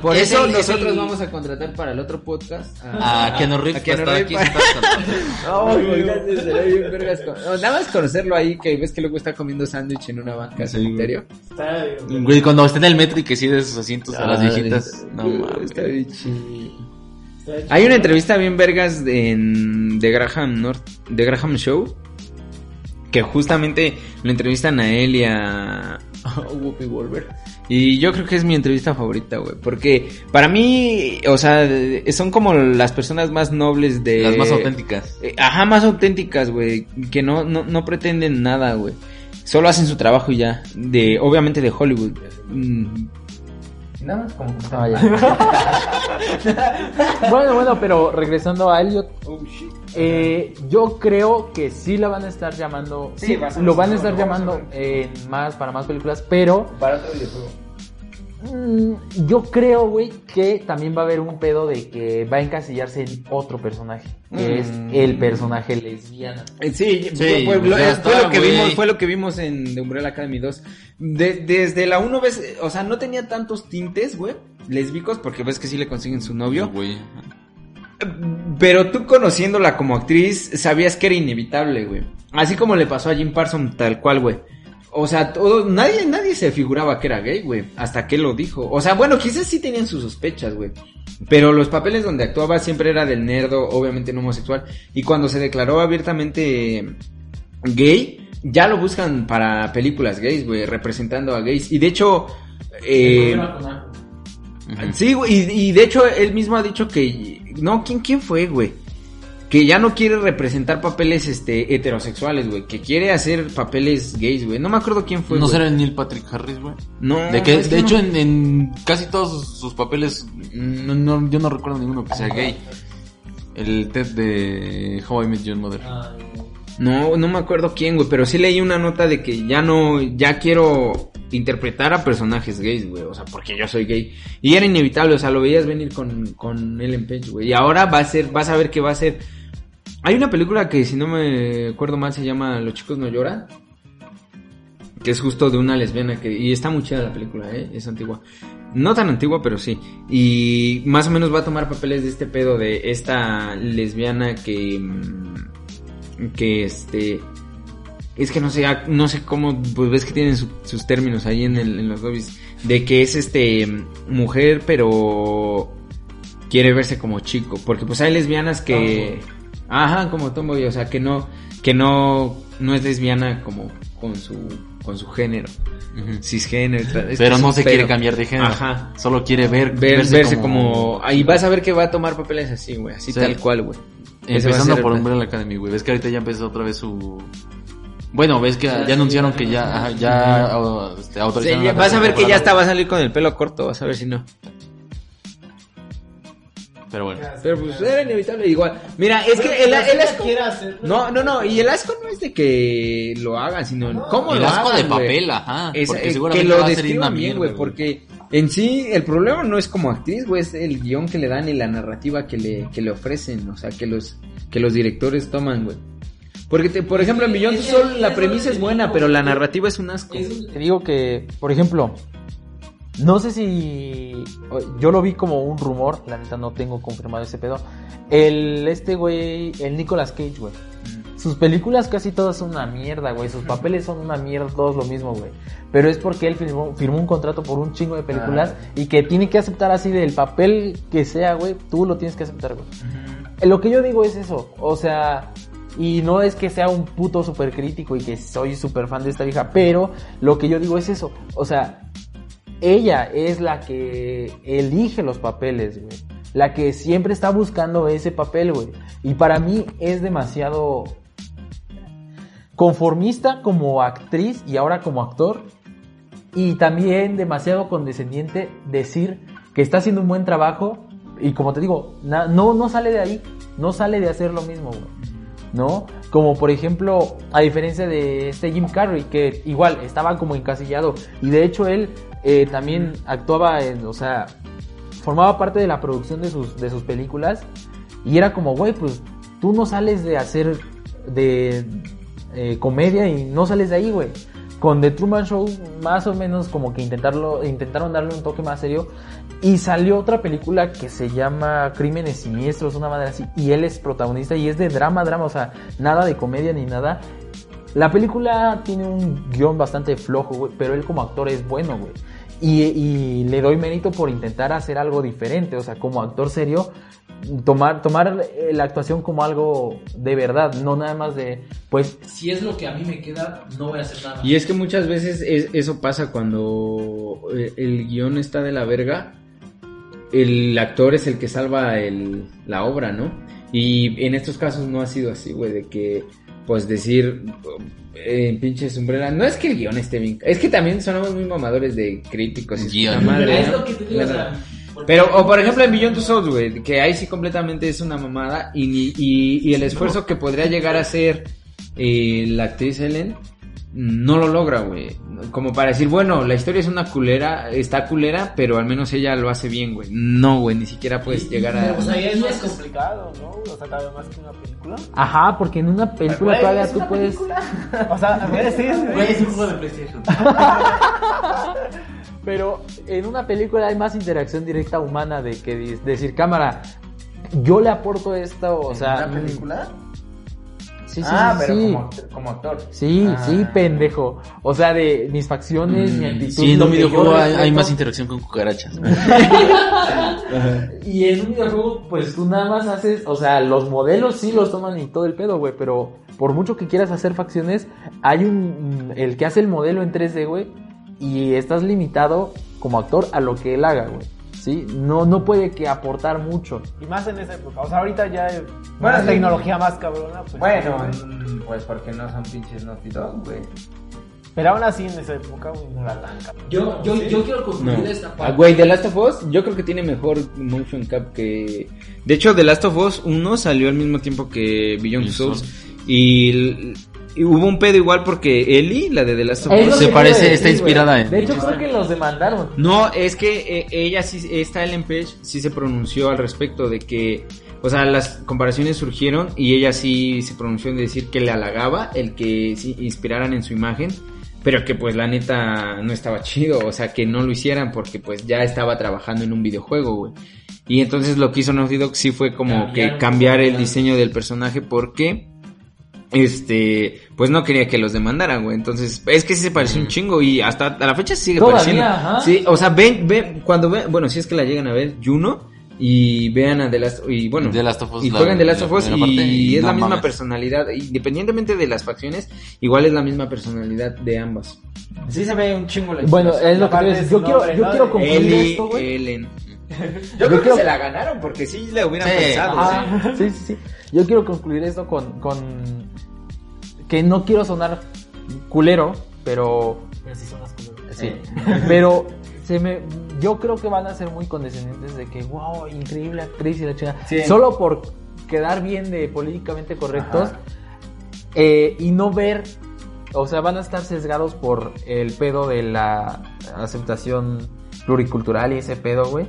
Por Es eso el- es nosotros el- vamos a contratar para el otro podcast A Keanu Reeves a Keanu para estar aquí Reeves. sentado con- No, güey, ya se se ve bien vergas con- no, Nada más conocerlo ahí, que ves que luego está comiendo sándwich en una banca de Sí, cementerio. Está bien, Güey, cuando esté en el metro y que cede sus asientos a las viejitas. está- No mames. Está bien chido. está bien. Hay una entrevista bien vergas de, en, de Graham North, de Graham Show, que justamente lo entrevistan a él y a, a Whoopi Goldberg. Y yo creo que es mi entrevista favorita, güey, porque para mí, o sea, son como las personas más nobles de... Las más auténticas. Eh, Ajá, más auténticas, güey, que no, no, no pretenden nada, güey. Solo hacen su trabajo y ya, de, obviamente de Hollywood. Mm. Nada más como Ah, ya. bueno, bueno, pero regresando a Elliot, eh, yo creo que sí la van a estar llamando, Sí, sí, vas a- lo van a estar llamando más para más películas, pero Para otro videojuego. mm, yo creo, güey, que también va a haber un pedo de que va a encasillarse en otro personaje, que es Mm. el personaje lesbiana. Eh, Sí, Sí, fue, fue- lo, fue que vimos, fue lo que vimos en The Umbrella Academy 2. De- desde la 1 ves, o sea, no tenía tantos tintes, güey, lésbicos, porque ves que sí le consiguen su novio. Güey. Pero tú conociéndola como actriz, sabías que era inevitable, güey. Así como le pasó a Jim Parsons tal cual, güey. O sea, todo, nadie, nadie se figuraba que era gay, güey. Hasta que lo dijo. O sea, bueno, quizás sí tenían sus sospechas, güey. Pero los papeles donde actuaba siempre era del nerdo, obviamente no homosexual. Y cuando se declaró abiertamente gay, ya lo buscan para películas gays, güey, representando a gays. Y de hecho, eh. Sí, güey, y, y de hecho él mismo ha dicho que... No, ¿quién, quién fue, güey? Que ya no quiere representar papeles este, heterosexuales, güey. Que quiere hacer papeles gays, güey. No me acuerdo quién fue, ¿No güey. será el Neil Patrick Harris, güey? No, De que, de hecho, en, en casi todos sus, sus papeles, no, no- yo no recuerdo ninguno que sea gay. El Ted de How I Met Your Mother. No, no me acuerdo quién, güey. Pero sí leí una nota de que ya no... Ya quiero interpretar a personajes gays, güey. O sea, porque yo soy gay. Y era inevitable, o sea, lo veías venir con, con Ellen Page, güey. Y ahora va a ser... Vas a ver que va a ser... Hay una película que, si no me acuerdo mal, se llama Los chicos no lloran. Que es justo de una lesbiana que... Y está muy chida la película, ¿eh? Es antigua. No tan antigua, pero sí. Y más o menos va a tomar papeles de este pedo de esta lesbiana que... mm, Que este... Es que no sé, no sé cómo, pues ves que tienen su- sus términos ahí en, el- en los lobbies. De que es este... Mujer, pero... Quiere verse como chico. Porque pues hay lesbianas que... Ajá, como tomboy, o sea, que no... Que no... No es lesbiana como con su, con su género. Cisgénero. Pero no se pedo. quiere cambiar de género. Ajá. Solo quiere ver, Ver- verse, como... Ahí vas a ver que va a tomar papeles así, güey. Así Sí. tal cual, güey. Empezando por el- Umbrella Academy, güey. Ves que ahorita ya empezó otra vez su... Bueno, ves que ya anunciaron que ya, ya este, Sí, autorizaron vas a ver que ya hasta va a salir con el pelo corto, vas a ver si no. Pero bueno. Pero pues era inevitable igual. Mira, es que el, el asco... No, no, no, y el asco no es de que lo hagan, sino cómo El lo asco hagan, de papel, ajá. Es- porque eh, seguramente que lo describan bien, güey, porque en sí el problema no es como actriz, güey, es el guion que le dan y la narrativa que le, que le ofrecen, o sea, que los, que los directores toman, güey. Porque, te- por ejemplo, en Millón que- Sol la premisa es buena, pero la narrativa es un asco. Te digo que, por ejemplo, no sé si yo lo vi como un rumor, la neta no tengo confirmado ese pedo. El este güey, el Nicolas Cage, güey. Sus películas casi todas son una mierda, güey. Sus papeles son una mierda, todos lo mismo, güey. Pero es porque él firmó, firmó un contrato por un chingo de películas y que tiene que aceptar así del papel que sea, güey. Tú lo tienes que aceptar, güey. Lo que yo digo es eso, o sea, y no es que sea un puto super crítico y que soy súper fan de esta vieja, pero lo que yo digo es eso, o sea, ella es la que elige los papeles, güey. La que siempre está buscando ese papel, güey. Y para mí es demasiado conformista como actriz y ahora como actor. Y también demasiado condescendiente decir que está haciendo un buen trabajo. Y como te digo, no, no sale de ahí. No sale de hacer lo mismo, güey. ¿No? Como por ejemplo, a diferencia de este Jim Carrey, que igual estaba como encasillado. Y de hecho él eh, también actuaba en, o sea, formaba parte de la producción de sus, de sus películas. Y era como, güey, pues tú no sales de hacer de eh, comedia y no sales de ahí, güey. Con The Truman Show, más o menos como que intentarlo, intentaron darle un toque más serio. Y salió otra película que se llama Crímenes Siniestros, una madre así. Y él es protagonista y es de drama, drama, o sea, nada de comedia ni nada. La película tiene un guion bastante flojo, güey, pero él como actor es bueno, güey. Y le doy mérito por intentar hacer algo diferente, o sea, como actor serio, tomar, tomar la actuación como algo de verdad, no nada más de, pues, Si es lo que a mí me queda, no voy a hacer nada. Y es que muchas veces es- eso pasa cuando eh, el guion está de la verga, el actor es el que salva el, la obra, ¿no? Y en estos casos no ha sido así, güey, de que, pues decir, eh, en pinches umbrella, no es que el guion esté bien, es que también sonamos muy mamadores de críticos y Guión. madre, es ¿no? lo que te digo, o sea, Claro. porque- Pero, o por ejemplo en Beyond Two Souls, güey, que ahí sí completamente es una mamada y, y, y el esfuerzo que podría llegar a hacer eh, la actriz Helen no lo logra, güey. Como para decir, bueno, la historia es una culera, está culera, pero al menos ella lo hace bien, güey. No, güey, ni siquiera puedes llegar a... O sea, es es más complicado, ¿no? O sea, cabe más que una película. ajá, porque en una película Güey, todavía es tú una puedes... O sea, a ver, sí, sí. Güey, es un juego de PlayStation. Pero en una película hay más interacción directa humana de que decir, cámara, yo le aporto esto, o sea... ¿Una película? Sí, sí, ah, sí, pero sí. Como, actor, como actor. Sí, Ah. sí, pendejo. O sea, de mis facciones, mi actitud. Sí, en un videojuego hay, hay más interacción con cucarachas. Y en un videojuego, pues tú nada más haces, o sea, los modelos sí los toman y todo el pedo, güey, pero por mucho que quieras hacer facciones, hay un, el que hace el modelo en 3D, güey, y estás limitado como actor a lo que él haga, güey. Sí, no, no puede que aportar mucho. Y más en esa época. O sea, ahorita ya Bueno, sí. tecnología más cabrona. Pues, Bueno, mm, pues porque no son pinches Naughty Dog, güey. Pero aún así en esa época, güey, no cabrón. Yo, yo, yo quiero No. concluir esta Ah, parte. Güey, The Last of Us, yo creo que tiene mejor motion cap que. De hecho, The Last of Us 1 salió al mismo tiempo que Beyond Souls. Y, y hubo un pedo igual porque Ellie, la de The Last of Es Us. Se parece, está inspirada güey. en- De hecho, creo que los demandaron. No, es que eh, ella sí, esta Ellen Page sí se pronunció al respecto de que, o sea, las comparaciones surgieron y ella sí se pronunció en decir que le halagaba el que sí inspiraran en su imagen, pero que pues la neta no estaba chido, o sea, que no lo hicieran porque pues ya estaba trabajando en un videojuego, güey. Y entonces lo que hizo Naughty Dog sí fue como Cambiar que cambiar el diseño del personaje porque este, pues no quería que los demandaran, güey. Entonces, es que sí se pareció un chingo y hasta a la fecha sigue Todavía, pareciendo. ajá. Sí, o sea, ven, ven, cuando ven, bueno, si es que la llegan a ver, Juno, y vean a The Last y bueno The Last of Us, y la- jueguen The Last la of Us y es no la misma mames. personalidad independientemente de las facciones igual es la misma personalidad de ambas Sí se ve un chingo la Bueno, es lo que Yo quiero, yo quiero concluir Ellie esto, güey. Yo creo que se la ganaron porque sí le hubieran Sí. pensado Ajá, sí, sí, sí. Yo quiero concluir esto con, con que no quiero sonar culero, pero Pero sí son las culeras. sí, pero se me, yo creo que van a ser muy condescendientes de que wow, increíble actriz y la chica, Sí. solo por quedar bien de políticamente correctos eh, y no ver, o sea, van a estar sesgados por el pedo de la aceptación pluricultural y ese pedo, güey.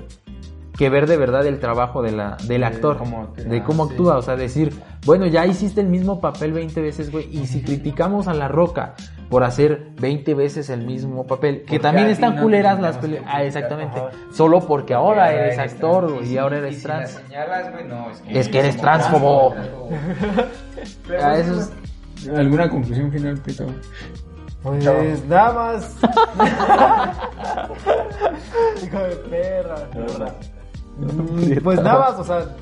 Que ver de verdad el trabajo de la, del actor, cómo- de cómo ah, sí. actúa, o sea, decir, bueno, ya hiciste el mismo papel 20 veces, güey, y si criticamos a La Roca por hacer 20 veces el mismo papel, que Porque también a están no culeras las que ah, exactamente, ajá. solo porque ahora eres actor, güey, y ahora eres trans. señalas, güey, no, es que, Es que eres transfobo. Ah, eso es- ¿Alguna conclusión final, Pito? Pues nada más. Hijo de perra, perra. Mm, Pues nada o sea,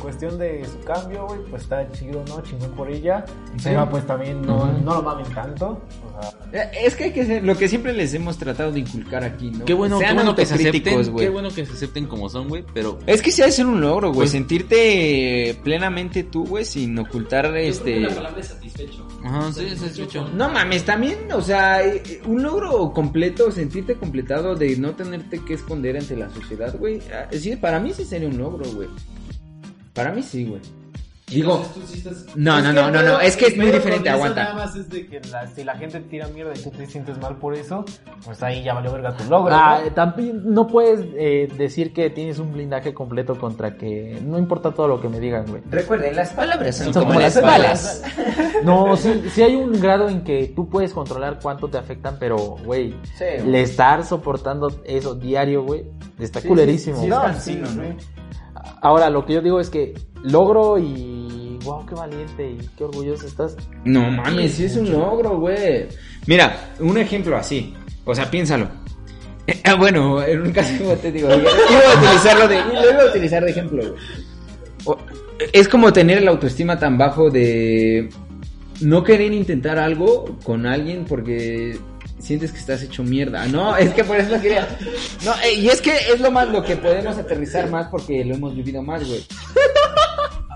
cuestión de su cambio, güey, pues está chido, ¿no? Chingón por ella. Pero pues también no, no lo mamen tanto. O sea, Eh, Es que hay que ser lo que siempre les hemos tratado de inculcar aquí, ¿no? Qué bueno, Sean qué bueno que se acepten, güey. qué bueno que se acepten como son, güey, pero Es que sí ha de ser un logro, güey, Pues- sentirte plenamente tú, güey, sin ocultar Yo creo que este... la palabra es satisfecho. Ajá, sí, satisfecho. No mames, también, o sea, un logro completo, sentirte completado de no tenerte que esconder ante la sociedad, güey. ah, Sí, para mí sí sería un logro, güey. Para mí sí, güey. Digo, no, no, no, no, no, es que es muy diferente, aguanta. Nada más es de que la- si la gente te tira mierda y tú te sientes mal por eso, pues ahí ya valió verga tu logro. Ah, ¿no? también no puedes eh, decir que tienes un blindaje completo contra que no importa todo lo que me digan, güey. Recuerden, las palabras son, Son como, como las las balas. No, sí, sí hay un grado en que tú puedes controlar cuánto te afectan, pero, güey, le estar soportando eso diario, güey, está culerísimo. Sí, es No, cansino, sí, ¿no? Ahora, lo que yo digo es que logro y, wow, qué valiente y qué orgulloso estás. No mames, sí es un logro, güey. Mira, un ejemplo así. O sea, piénsalo. Eh, bueno, en un caso como te digo, iba a utilizarlo de, lo iba a utilizar de ejemplo, güey. Es como tener el autoestima tan bajo de no querer intentar algo con alguien porque sientes que estás hecho mierda. No, es que por eso lo quería. No, eh, y es que es lo más lo que podemos aterrizar más porque lo hemos vivido más, güey.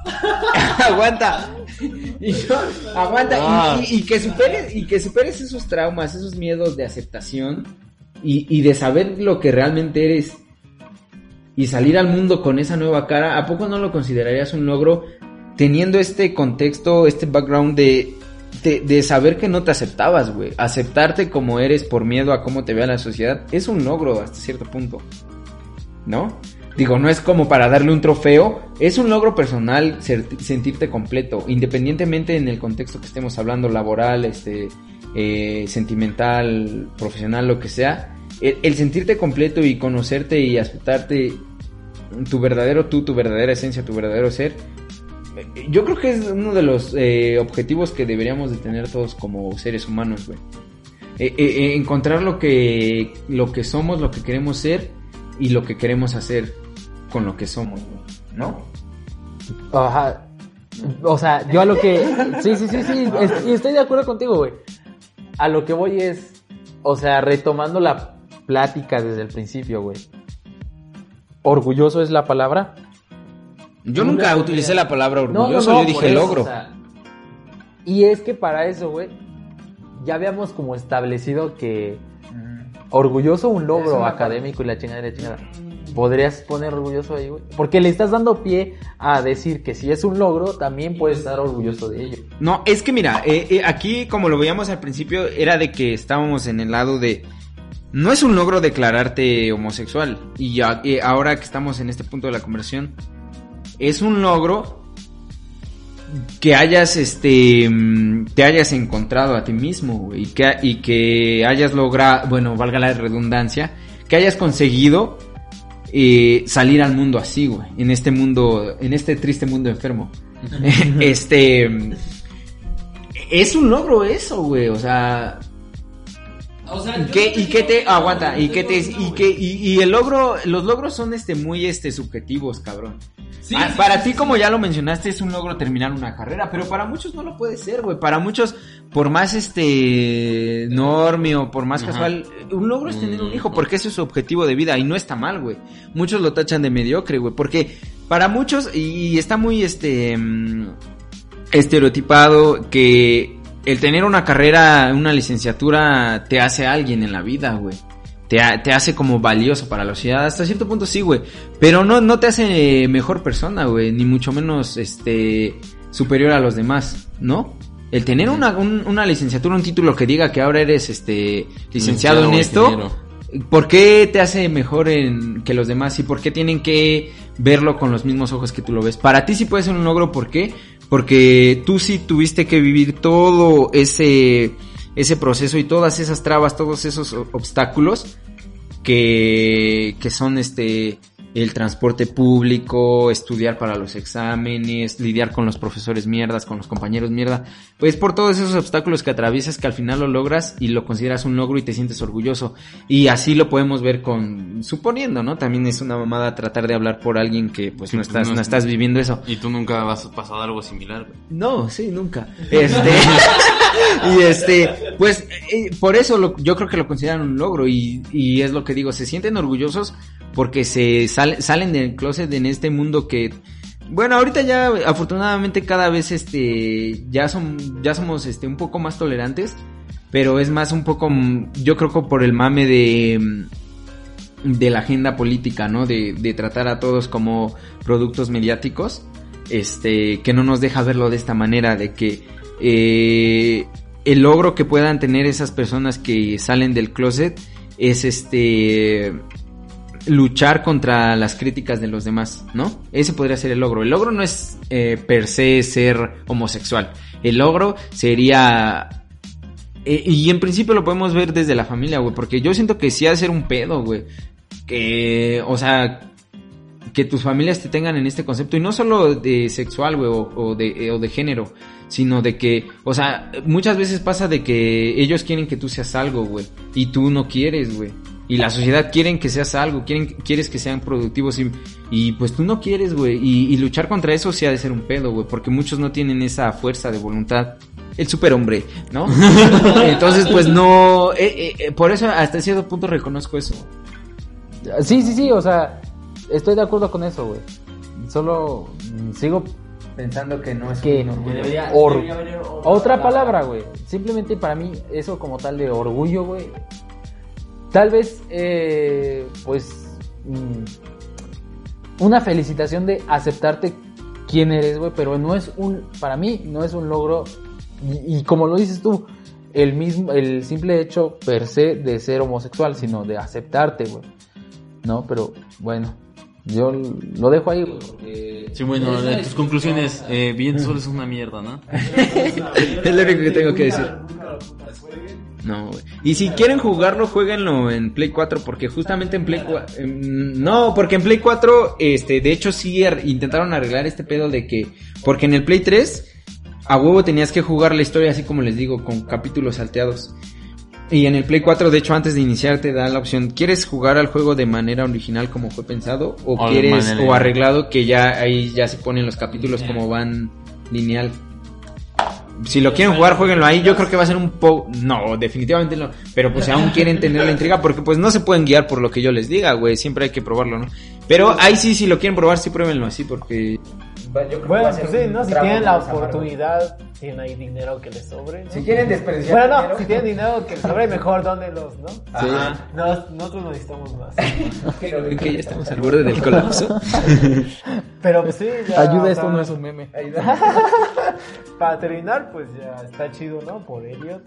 aguanta. Y yo- aguanta. Y- Ah. Y, y que superes, y que superes esos traumas, esos miedos de aceptación y, y de saber lo que realmente eres y salir al mundo con esa nueva cara, ¿a poco no lo considerarías un logro teniendo este contexto, este background de, de, saber que no te aceptabas, güey? Aceptarte como eres por miedo a cómo te vea la sociedad es un logro hasta cierto punto, ¿no? Digo, no es como para darle un trofeo, es un logro personal sentirte completo, independientemente en el contexto que estemos hablando, laboral, este, eh, sentimental, profesional, lo que sea. El sentirte completo y conocerte y aceptarte tu verdadero tú, tu verdadera esencia, tu verdadero ser. Yo creo que es uno de los eh, objetivos que deberíamos de tener todos como seres humanos, güey. Eh, eh, encontrar lo que, lo que somos, lo que queremos ser y lo que queremos hacer con lo que somos, güey. ¿No? Ajá. O sea, yo a lo que. Sí, sí, sí, sí. y estoy de acuerdo contigo, güey. A lo que voy es. O sea, retomando la plática desde el principio, güey. ¿Orgulloso es la palabra? Yo nunca utilicé la palabra orgulloso, yo dije eso, logro. o sea, y es que para eso, güey, ya habíamos como establecido que orgulloso un logro académico y la chingada y la chingada. ¿Podrías poner orgulloso ahí, güey? Porque le estás dando pie a decir que si es un logro, también puedes estar orgulloso de ello. No, es que mira, eh, eh, aquí como lo veíamos al principio, era de que estábamos en el lado de... No es un logro declararte homosexual. Y ya- eh, ahora que estamos en este punto de la conversación, es un logro que hayas, este, mm, te hayas encontrado a ti mismo güey, y que, y que hayas logrado, bueno, valga la redundancia, que hayas conseguido eh, salir al mundo así, güey, en este mundo, en este triste mundo enfermo. este, es un logro eso, güey, o sea, O sea, yo ¿Qué, no te y qué te aguanta y qué te y que y, y el logro los logros son este muy este subjetivos cabrón. Sí, Ah, sí, para sí, ti como ya lo mencionaste es un logro terminar una carrera pero para muchos no lo puede ser güey. Para muchos por más este normio o por más Ajá. casual un logro es tener un Mm. hijo porque ese es su objetivo de vida y no está mal güey. Muchos lo tachan de mediocre güey porque para muchos y está muy este mm, estereotipado que el tener una carrera, una licenciatura, te hace alguien en la vida, güey. Te, ha- te hace como valioso para la sociedad. Hasta cierto punto sí, güey. Pero no, no te hace mejor persona, güey. Ni mucho menos, este, superior a los demás, ¿no? El tener una, un- una licenciatura, un título que diga que ahora eres, este, licenciado en esto, ingeniero. ¿Por qué te hace mejor en, que los demás y por qué tienen que verlo con los mismos ojos que tú lo ves? Para ti sí puede ser un logro, ¿por qué? Porque tú sí tuviste que vivir todo ese, ese proceso y todas esas trabas, todos esos obstáculos que, que son este el transporte público, estudiar para los exámenes, lidiar con los profesores mierdas, con los compañeros mierda, pues por todos esos obstáculos que atraviesas que al final lo logras y lo consideras un logro y te sientes orgulloso. Y así lo podemos ver con, suponiendo, ¿no? También es una mamada tratar de hablar por alguien que pues no estás, no no es- estás viviendo eso. Y tú nunca vas a pasar algo similar, güey. No, sí, nunca. Este, y este, pues eh, por eso lo- yo creo que lo consideran un logro y, y es lo que digo, se sienten orgullosos porque se sale- salen del closet en este mundo que bueno, ahorita ya afortunadamente cada vez este ya son ya somos este un poco más tolerantes, pero es más un poco mm, yo creo que por el mame de mm, de la agenda política, ¿no? De, de tratar a todos como productos mediáticos, este, que no nos deja verlo de esta manera, de que eh, el logro que puedan tener esas personas que salen del closet es este luchar contra las críticas de los demás, ¿no? Ese podría ser el logro. El logro no es eh, per se ser homosexual. El logro sería eh, y en principio lo podemos ver desde la familia, güey, porque yo siento que sí ha de ser un pedo, güey. Que, o sea, que tus familias te tengan en este concepto, y no solo de sexual, güey, o, o de, eh, o de género, sino de que, o sea, muchas veces pasa de que ellos quieren que tú seas algo, güey, y tú no quieres, güey. Y la sociedad quieren que seas algo, quieren, quieres que sean productivos y, y pues tú no quieres, güey. Y, y luchar contra eso sí ha de ser un pedo, güey, porque muchos no tienen esa fuerza de voluntad. El superhombre, ¿no? Entonces, pues no, eh, eh, eh, por eso hasta cierto punto reconozco eso. Sí, sí, sí, o sea, estoy de acuerdo con eso, güey. Solo mm, sigo Pensando que no es que Debería- or- debería haber otra otra palabra. palabra, güey. Simplemente para mí eso como tal de orgullo, güey. Tal vez, eh, pues, mm, una felicitación de aceptarte quién eres, güey, pero no es un, para mí no es un logro y, como lo dices tú, el mismo, el simple hecho per se de ser homosexual, sino de aceptarte, güey. No, pero bueno, yo lo dejo ahí, Sí, bueno, de tus conclusiones, eh, bien solo es una mierda, ¿no? Es lo único que tengo que decir. No, güey. Y si quieren jugarlo, jueguenlo en Play 4, porque justamente en Play 4... no, porque en Play 4, este, de hecho sí ar- intentaron arreglar este pedo de que... Porque en el Play 3, a huevo tenías que jugar la historia así como les digo, con capítulos salteados. Y en el Play 4, de hecho, antes de iniciar te da la opción, ¿quieres jugar al juego de manera original como fue pensado? ¿O, quieres, manera- o arreglado que ya ahí ya se ponen los capítulos como van lineal? Si lo quieren jugar, jueguenlo ahí. Yo creo que va a ser un poco... No, definitivamente no. Pero pues si aún quieren tener la intriga, porque pues no se pueden guiar por lo que yo les diga, güey. Siempre hay que probarlo, ¿no? Pero ahí sí, si lo quieren probar, sí pruébenlo así, porque... Bueno, pues sí, ¿no? Si tienen la oportunidad, tienen ahí dinero que les sobre. ¿no? Si quieren desperdiciar Bueno, no, dinero- si tienen dinero que les sobre, mejor dónenlos, ¿no? Ajá. Nos- nosotros no necesitamos más. Creo que ya estamos al borde del colapso. Pero pues sí, ya. ayuda esto no es un meme. Para terminar, pues ya está chido, ¿no? Por Elliot.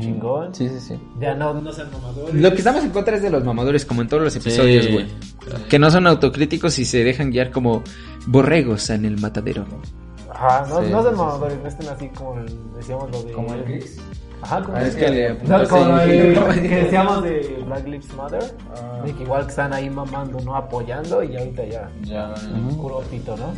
Chingón. Sí, sí, sí. Ya no, no sean mamadores. Lo que estamos en contra es de los mamadores, como en todos los episodios, Sí. Que no son autocríticos y se dejan guiar como borregos en el matadero. Ajá, no, Sí, no sí. mamadores, no estén así como el- decíamos lo de. Como el Chris. Ajá, como Ah, es que le no, como el que decíamos de Black Lives Matter, Ah. de que igual que están ahí mamando, ¿no? Apoyando y ahorita ya, Ya. puro pito, ¿no?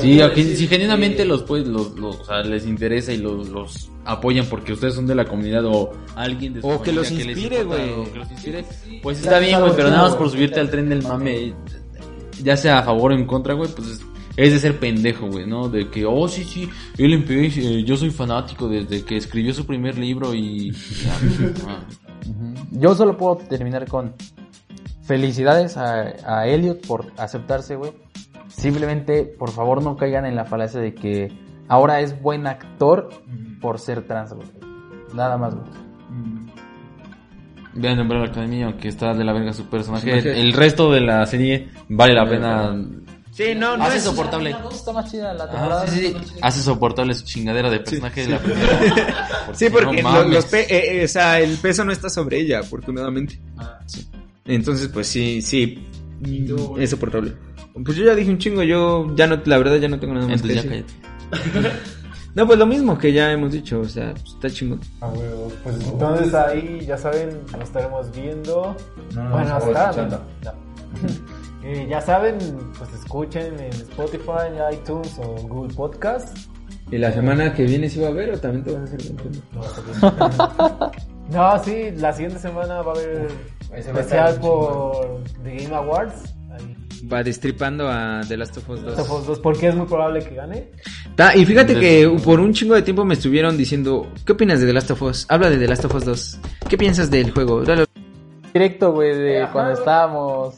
Sí, a gen- si genuinamente los, pues, los, los- o sea, les interesa y los, los apoyan porque ustedes son de la comunidad o alguien de su O que los inspire, importa, güey. o que los inspire, pues está bien, güey, pero nada más por subirte al tren del mame, ya sea a favor o en contra, güey, pues es, de ser pendejo, güey, ¿no? De que, oh, sí, sí, él MP, eh, yo soy fanático desde que escribió su primer libro y... ya, ah. Yo solo puedo terminar con felicidades a, a Elliot por aceptarse, güey. Simplemente, por favor, no caigan en la falacia de que ahora es buen actor por ser trans, güey. Nada más, güey. Vean Umbrella Academy, aunque está de la verga su personaje, Personaje. el resto de la serie vale la pena... Sí, no, no Hace es... soportable. Está más chida la Ah, temporada. sí, sí, sí. Hace soportable su chingadera de personaje de la primera. Sí, porque no lo- mames. los pe- eh, eh, o sea, el peso no está sobre ella, afortunadamente. Sí. Entonces, pues sí, sí. Es soportable. Pues yo ya dije un chingo, yo ya no, la verdad ya no tengo nada más Entonces que ya decir. cállate. No, pues lo mismo que ya hemos dicho, o sea, pues, está chingón. A huevo. Pues entonces ahí, ya saben, nos estaremos viendo. No, bueno, hasta no. Eh, ya saben, pues escuchen en Spotify, en iTunes o Google Podcast. ¿Y la semana que viene sí va a haber o también te vas a hacer el No, sí, la siguiente semana va a haber especial por The Game Awards. Ahí. Va destripando a The Last of Us 2. Last of Us 2, porque es muy probable que gane. Ta- y fíjate que por un chingo de tiempo me estuvieron diciendo, ¿qué opinas de The Last of Us? Habla de The Last of Us 2. ¿Qué piensas del juego? Dale- Directo, güey, de Ajá, cuando estábamos.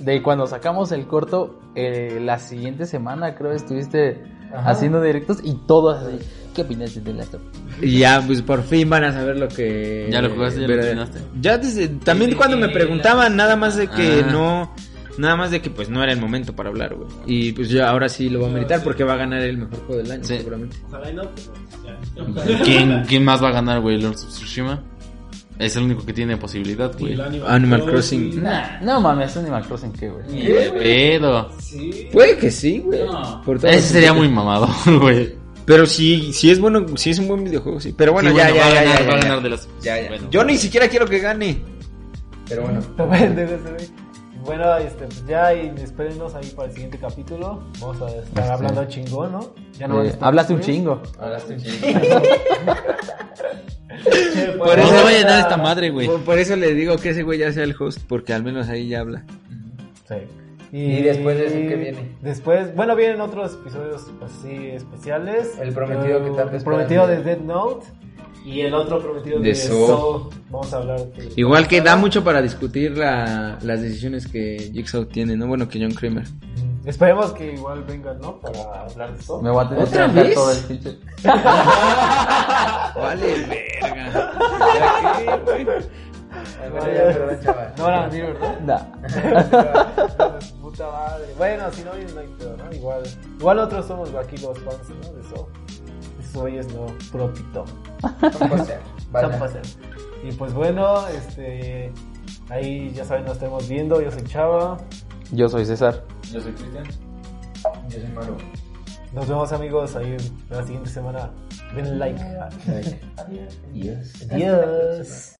De cuando sacamos el corto, eh, la siguiente semana creo estuviste haciendo directos y todos así. ¿Qué opinas de Last of? Y ya, pues por fin van a saber lo que... Ya lo jugaste, ya lo Pero-. Ya desde... También Sí, cuando me sí, preguntaban, nada más de que Ah. no... Nada más de que pues no era el momento para hablar, güey. Y pues ya ahora sí lo va a meritar porque va a ganar el mejor juego del año, Sí. seguramente. Ojalá y no, pero ya. ¿Quién, ¿Quién más va a ganar, güey? Lords of Tsushima. Es el único que tiene posibilidad, güey. Animal Crossing. Nah, no mames, Animal Crossing, ¿qué, güey? Pero... Sí. Puede que sí, güey. No. Ese sería muy mamado, güey. Pero sí, sí es bueno, sí es un buen videojuego, sí. Pero bueno, Sí, ya, bueno, ya, va ya, ganar, ya, va a ganar de las... Ya, ya. Bueno. Yo ni siquiera quiero que gane. Pero bueno. Bueno, este, pues ya y espérenos ahí para el siguiente capítulo. Vamos a estar hablando chingón, ¿no? Ya no Eh, hablaste un chingo. Che, Por pues, No eso- se va a llenar esta madre, güey. Por, por eso le digo que ese güey ya sea el host, porque al menos ahí ya habla. Sí. ¿Y después de eso qué viene? Después, bueno, vienen otros episodios así especiales. El prometido que tanto El prometido de. Dead Note. Y el otro prometido De de, Saw. Saw. Vamos a hablar de- Igual que da mucho para discutir la- las decisiones que Jigsaw tiene, ¿no? Bueno, que John Kramer. Mm, Esperemos que igual vengan, ¿no? Para hablar de Saw. Me voy a tener que ¿Otra aventar vez? todo el pinche. Vale, verga. No van a venir, ¿verdad? Nah. Puta madre. Bueno, si no vienen, no hay pedo, ¿no? Igual, igual nosotros somos aquí los fans, ¿no? De Saw. Pa' ser. Y pues bueno, este. Ahí ya saben, nos estamos viendo. Yo soy Chava. Yo soy César. Yo soy Cristian. Yo soy Maru. Nos vemos, amigos, ahí la siguiente semana. Den like. Adiós. Adiós.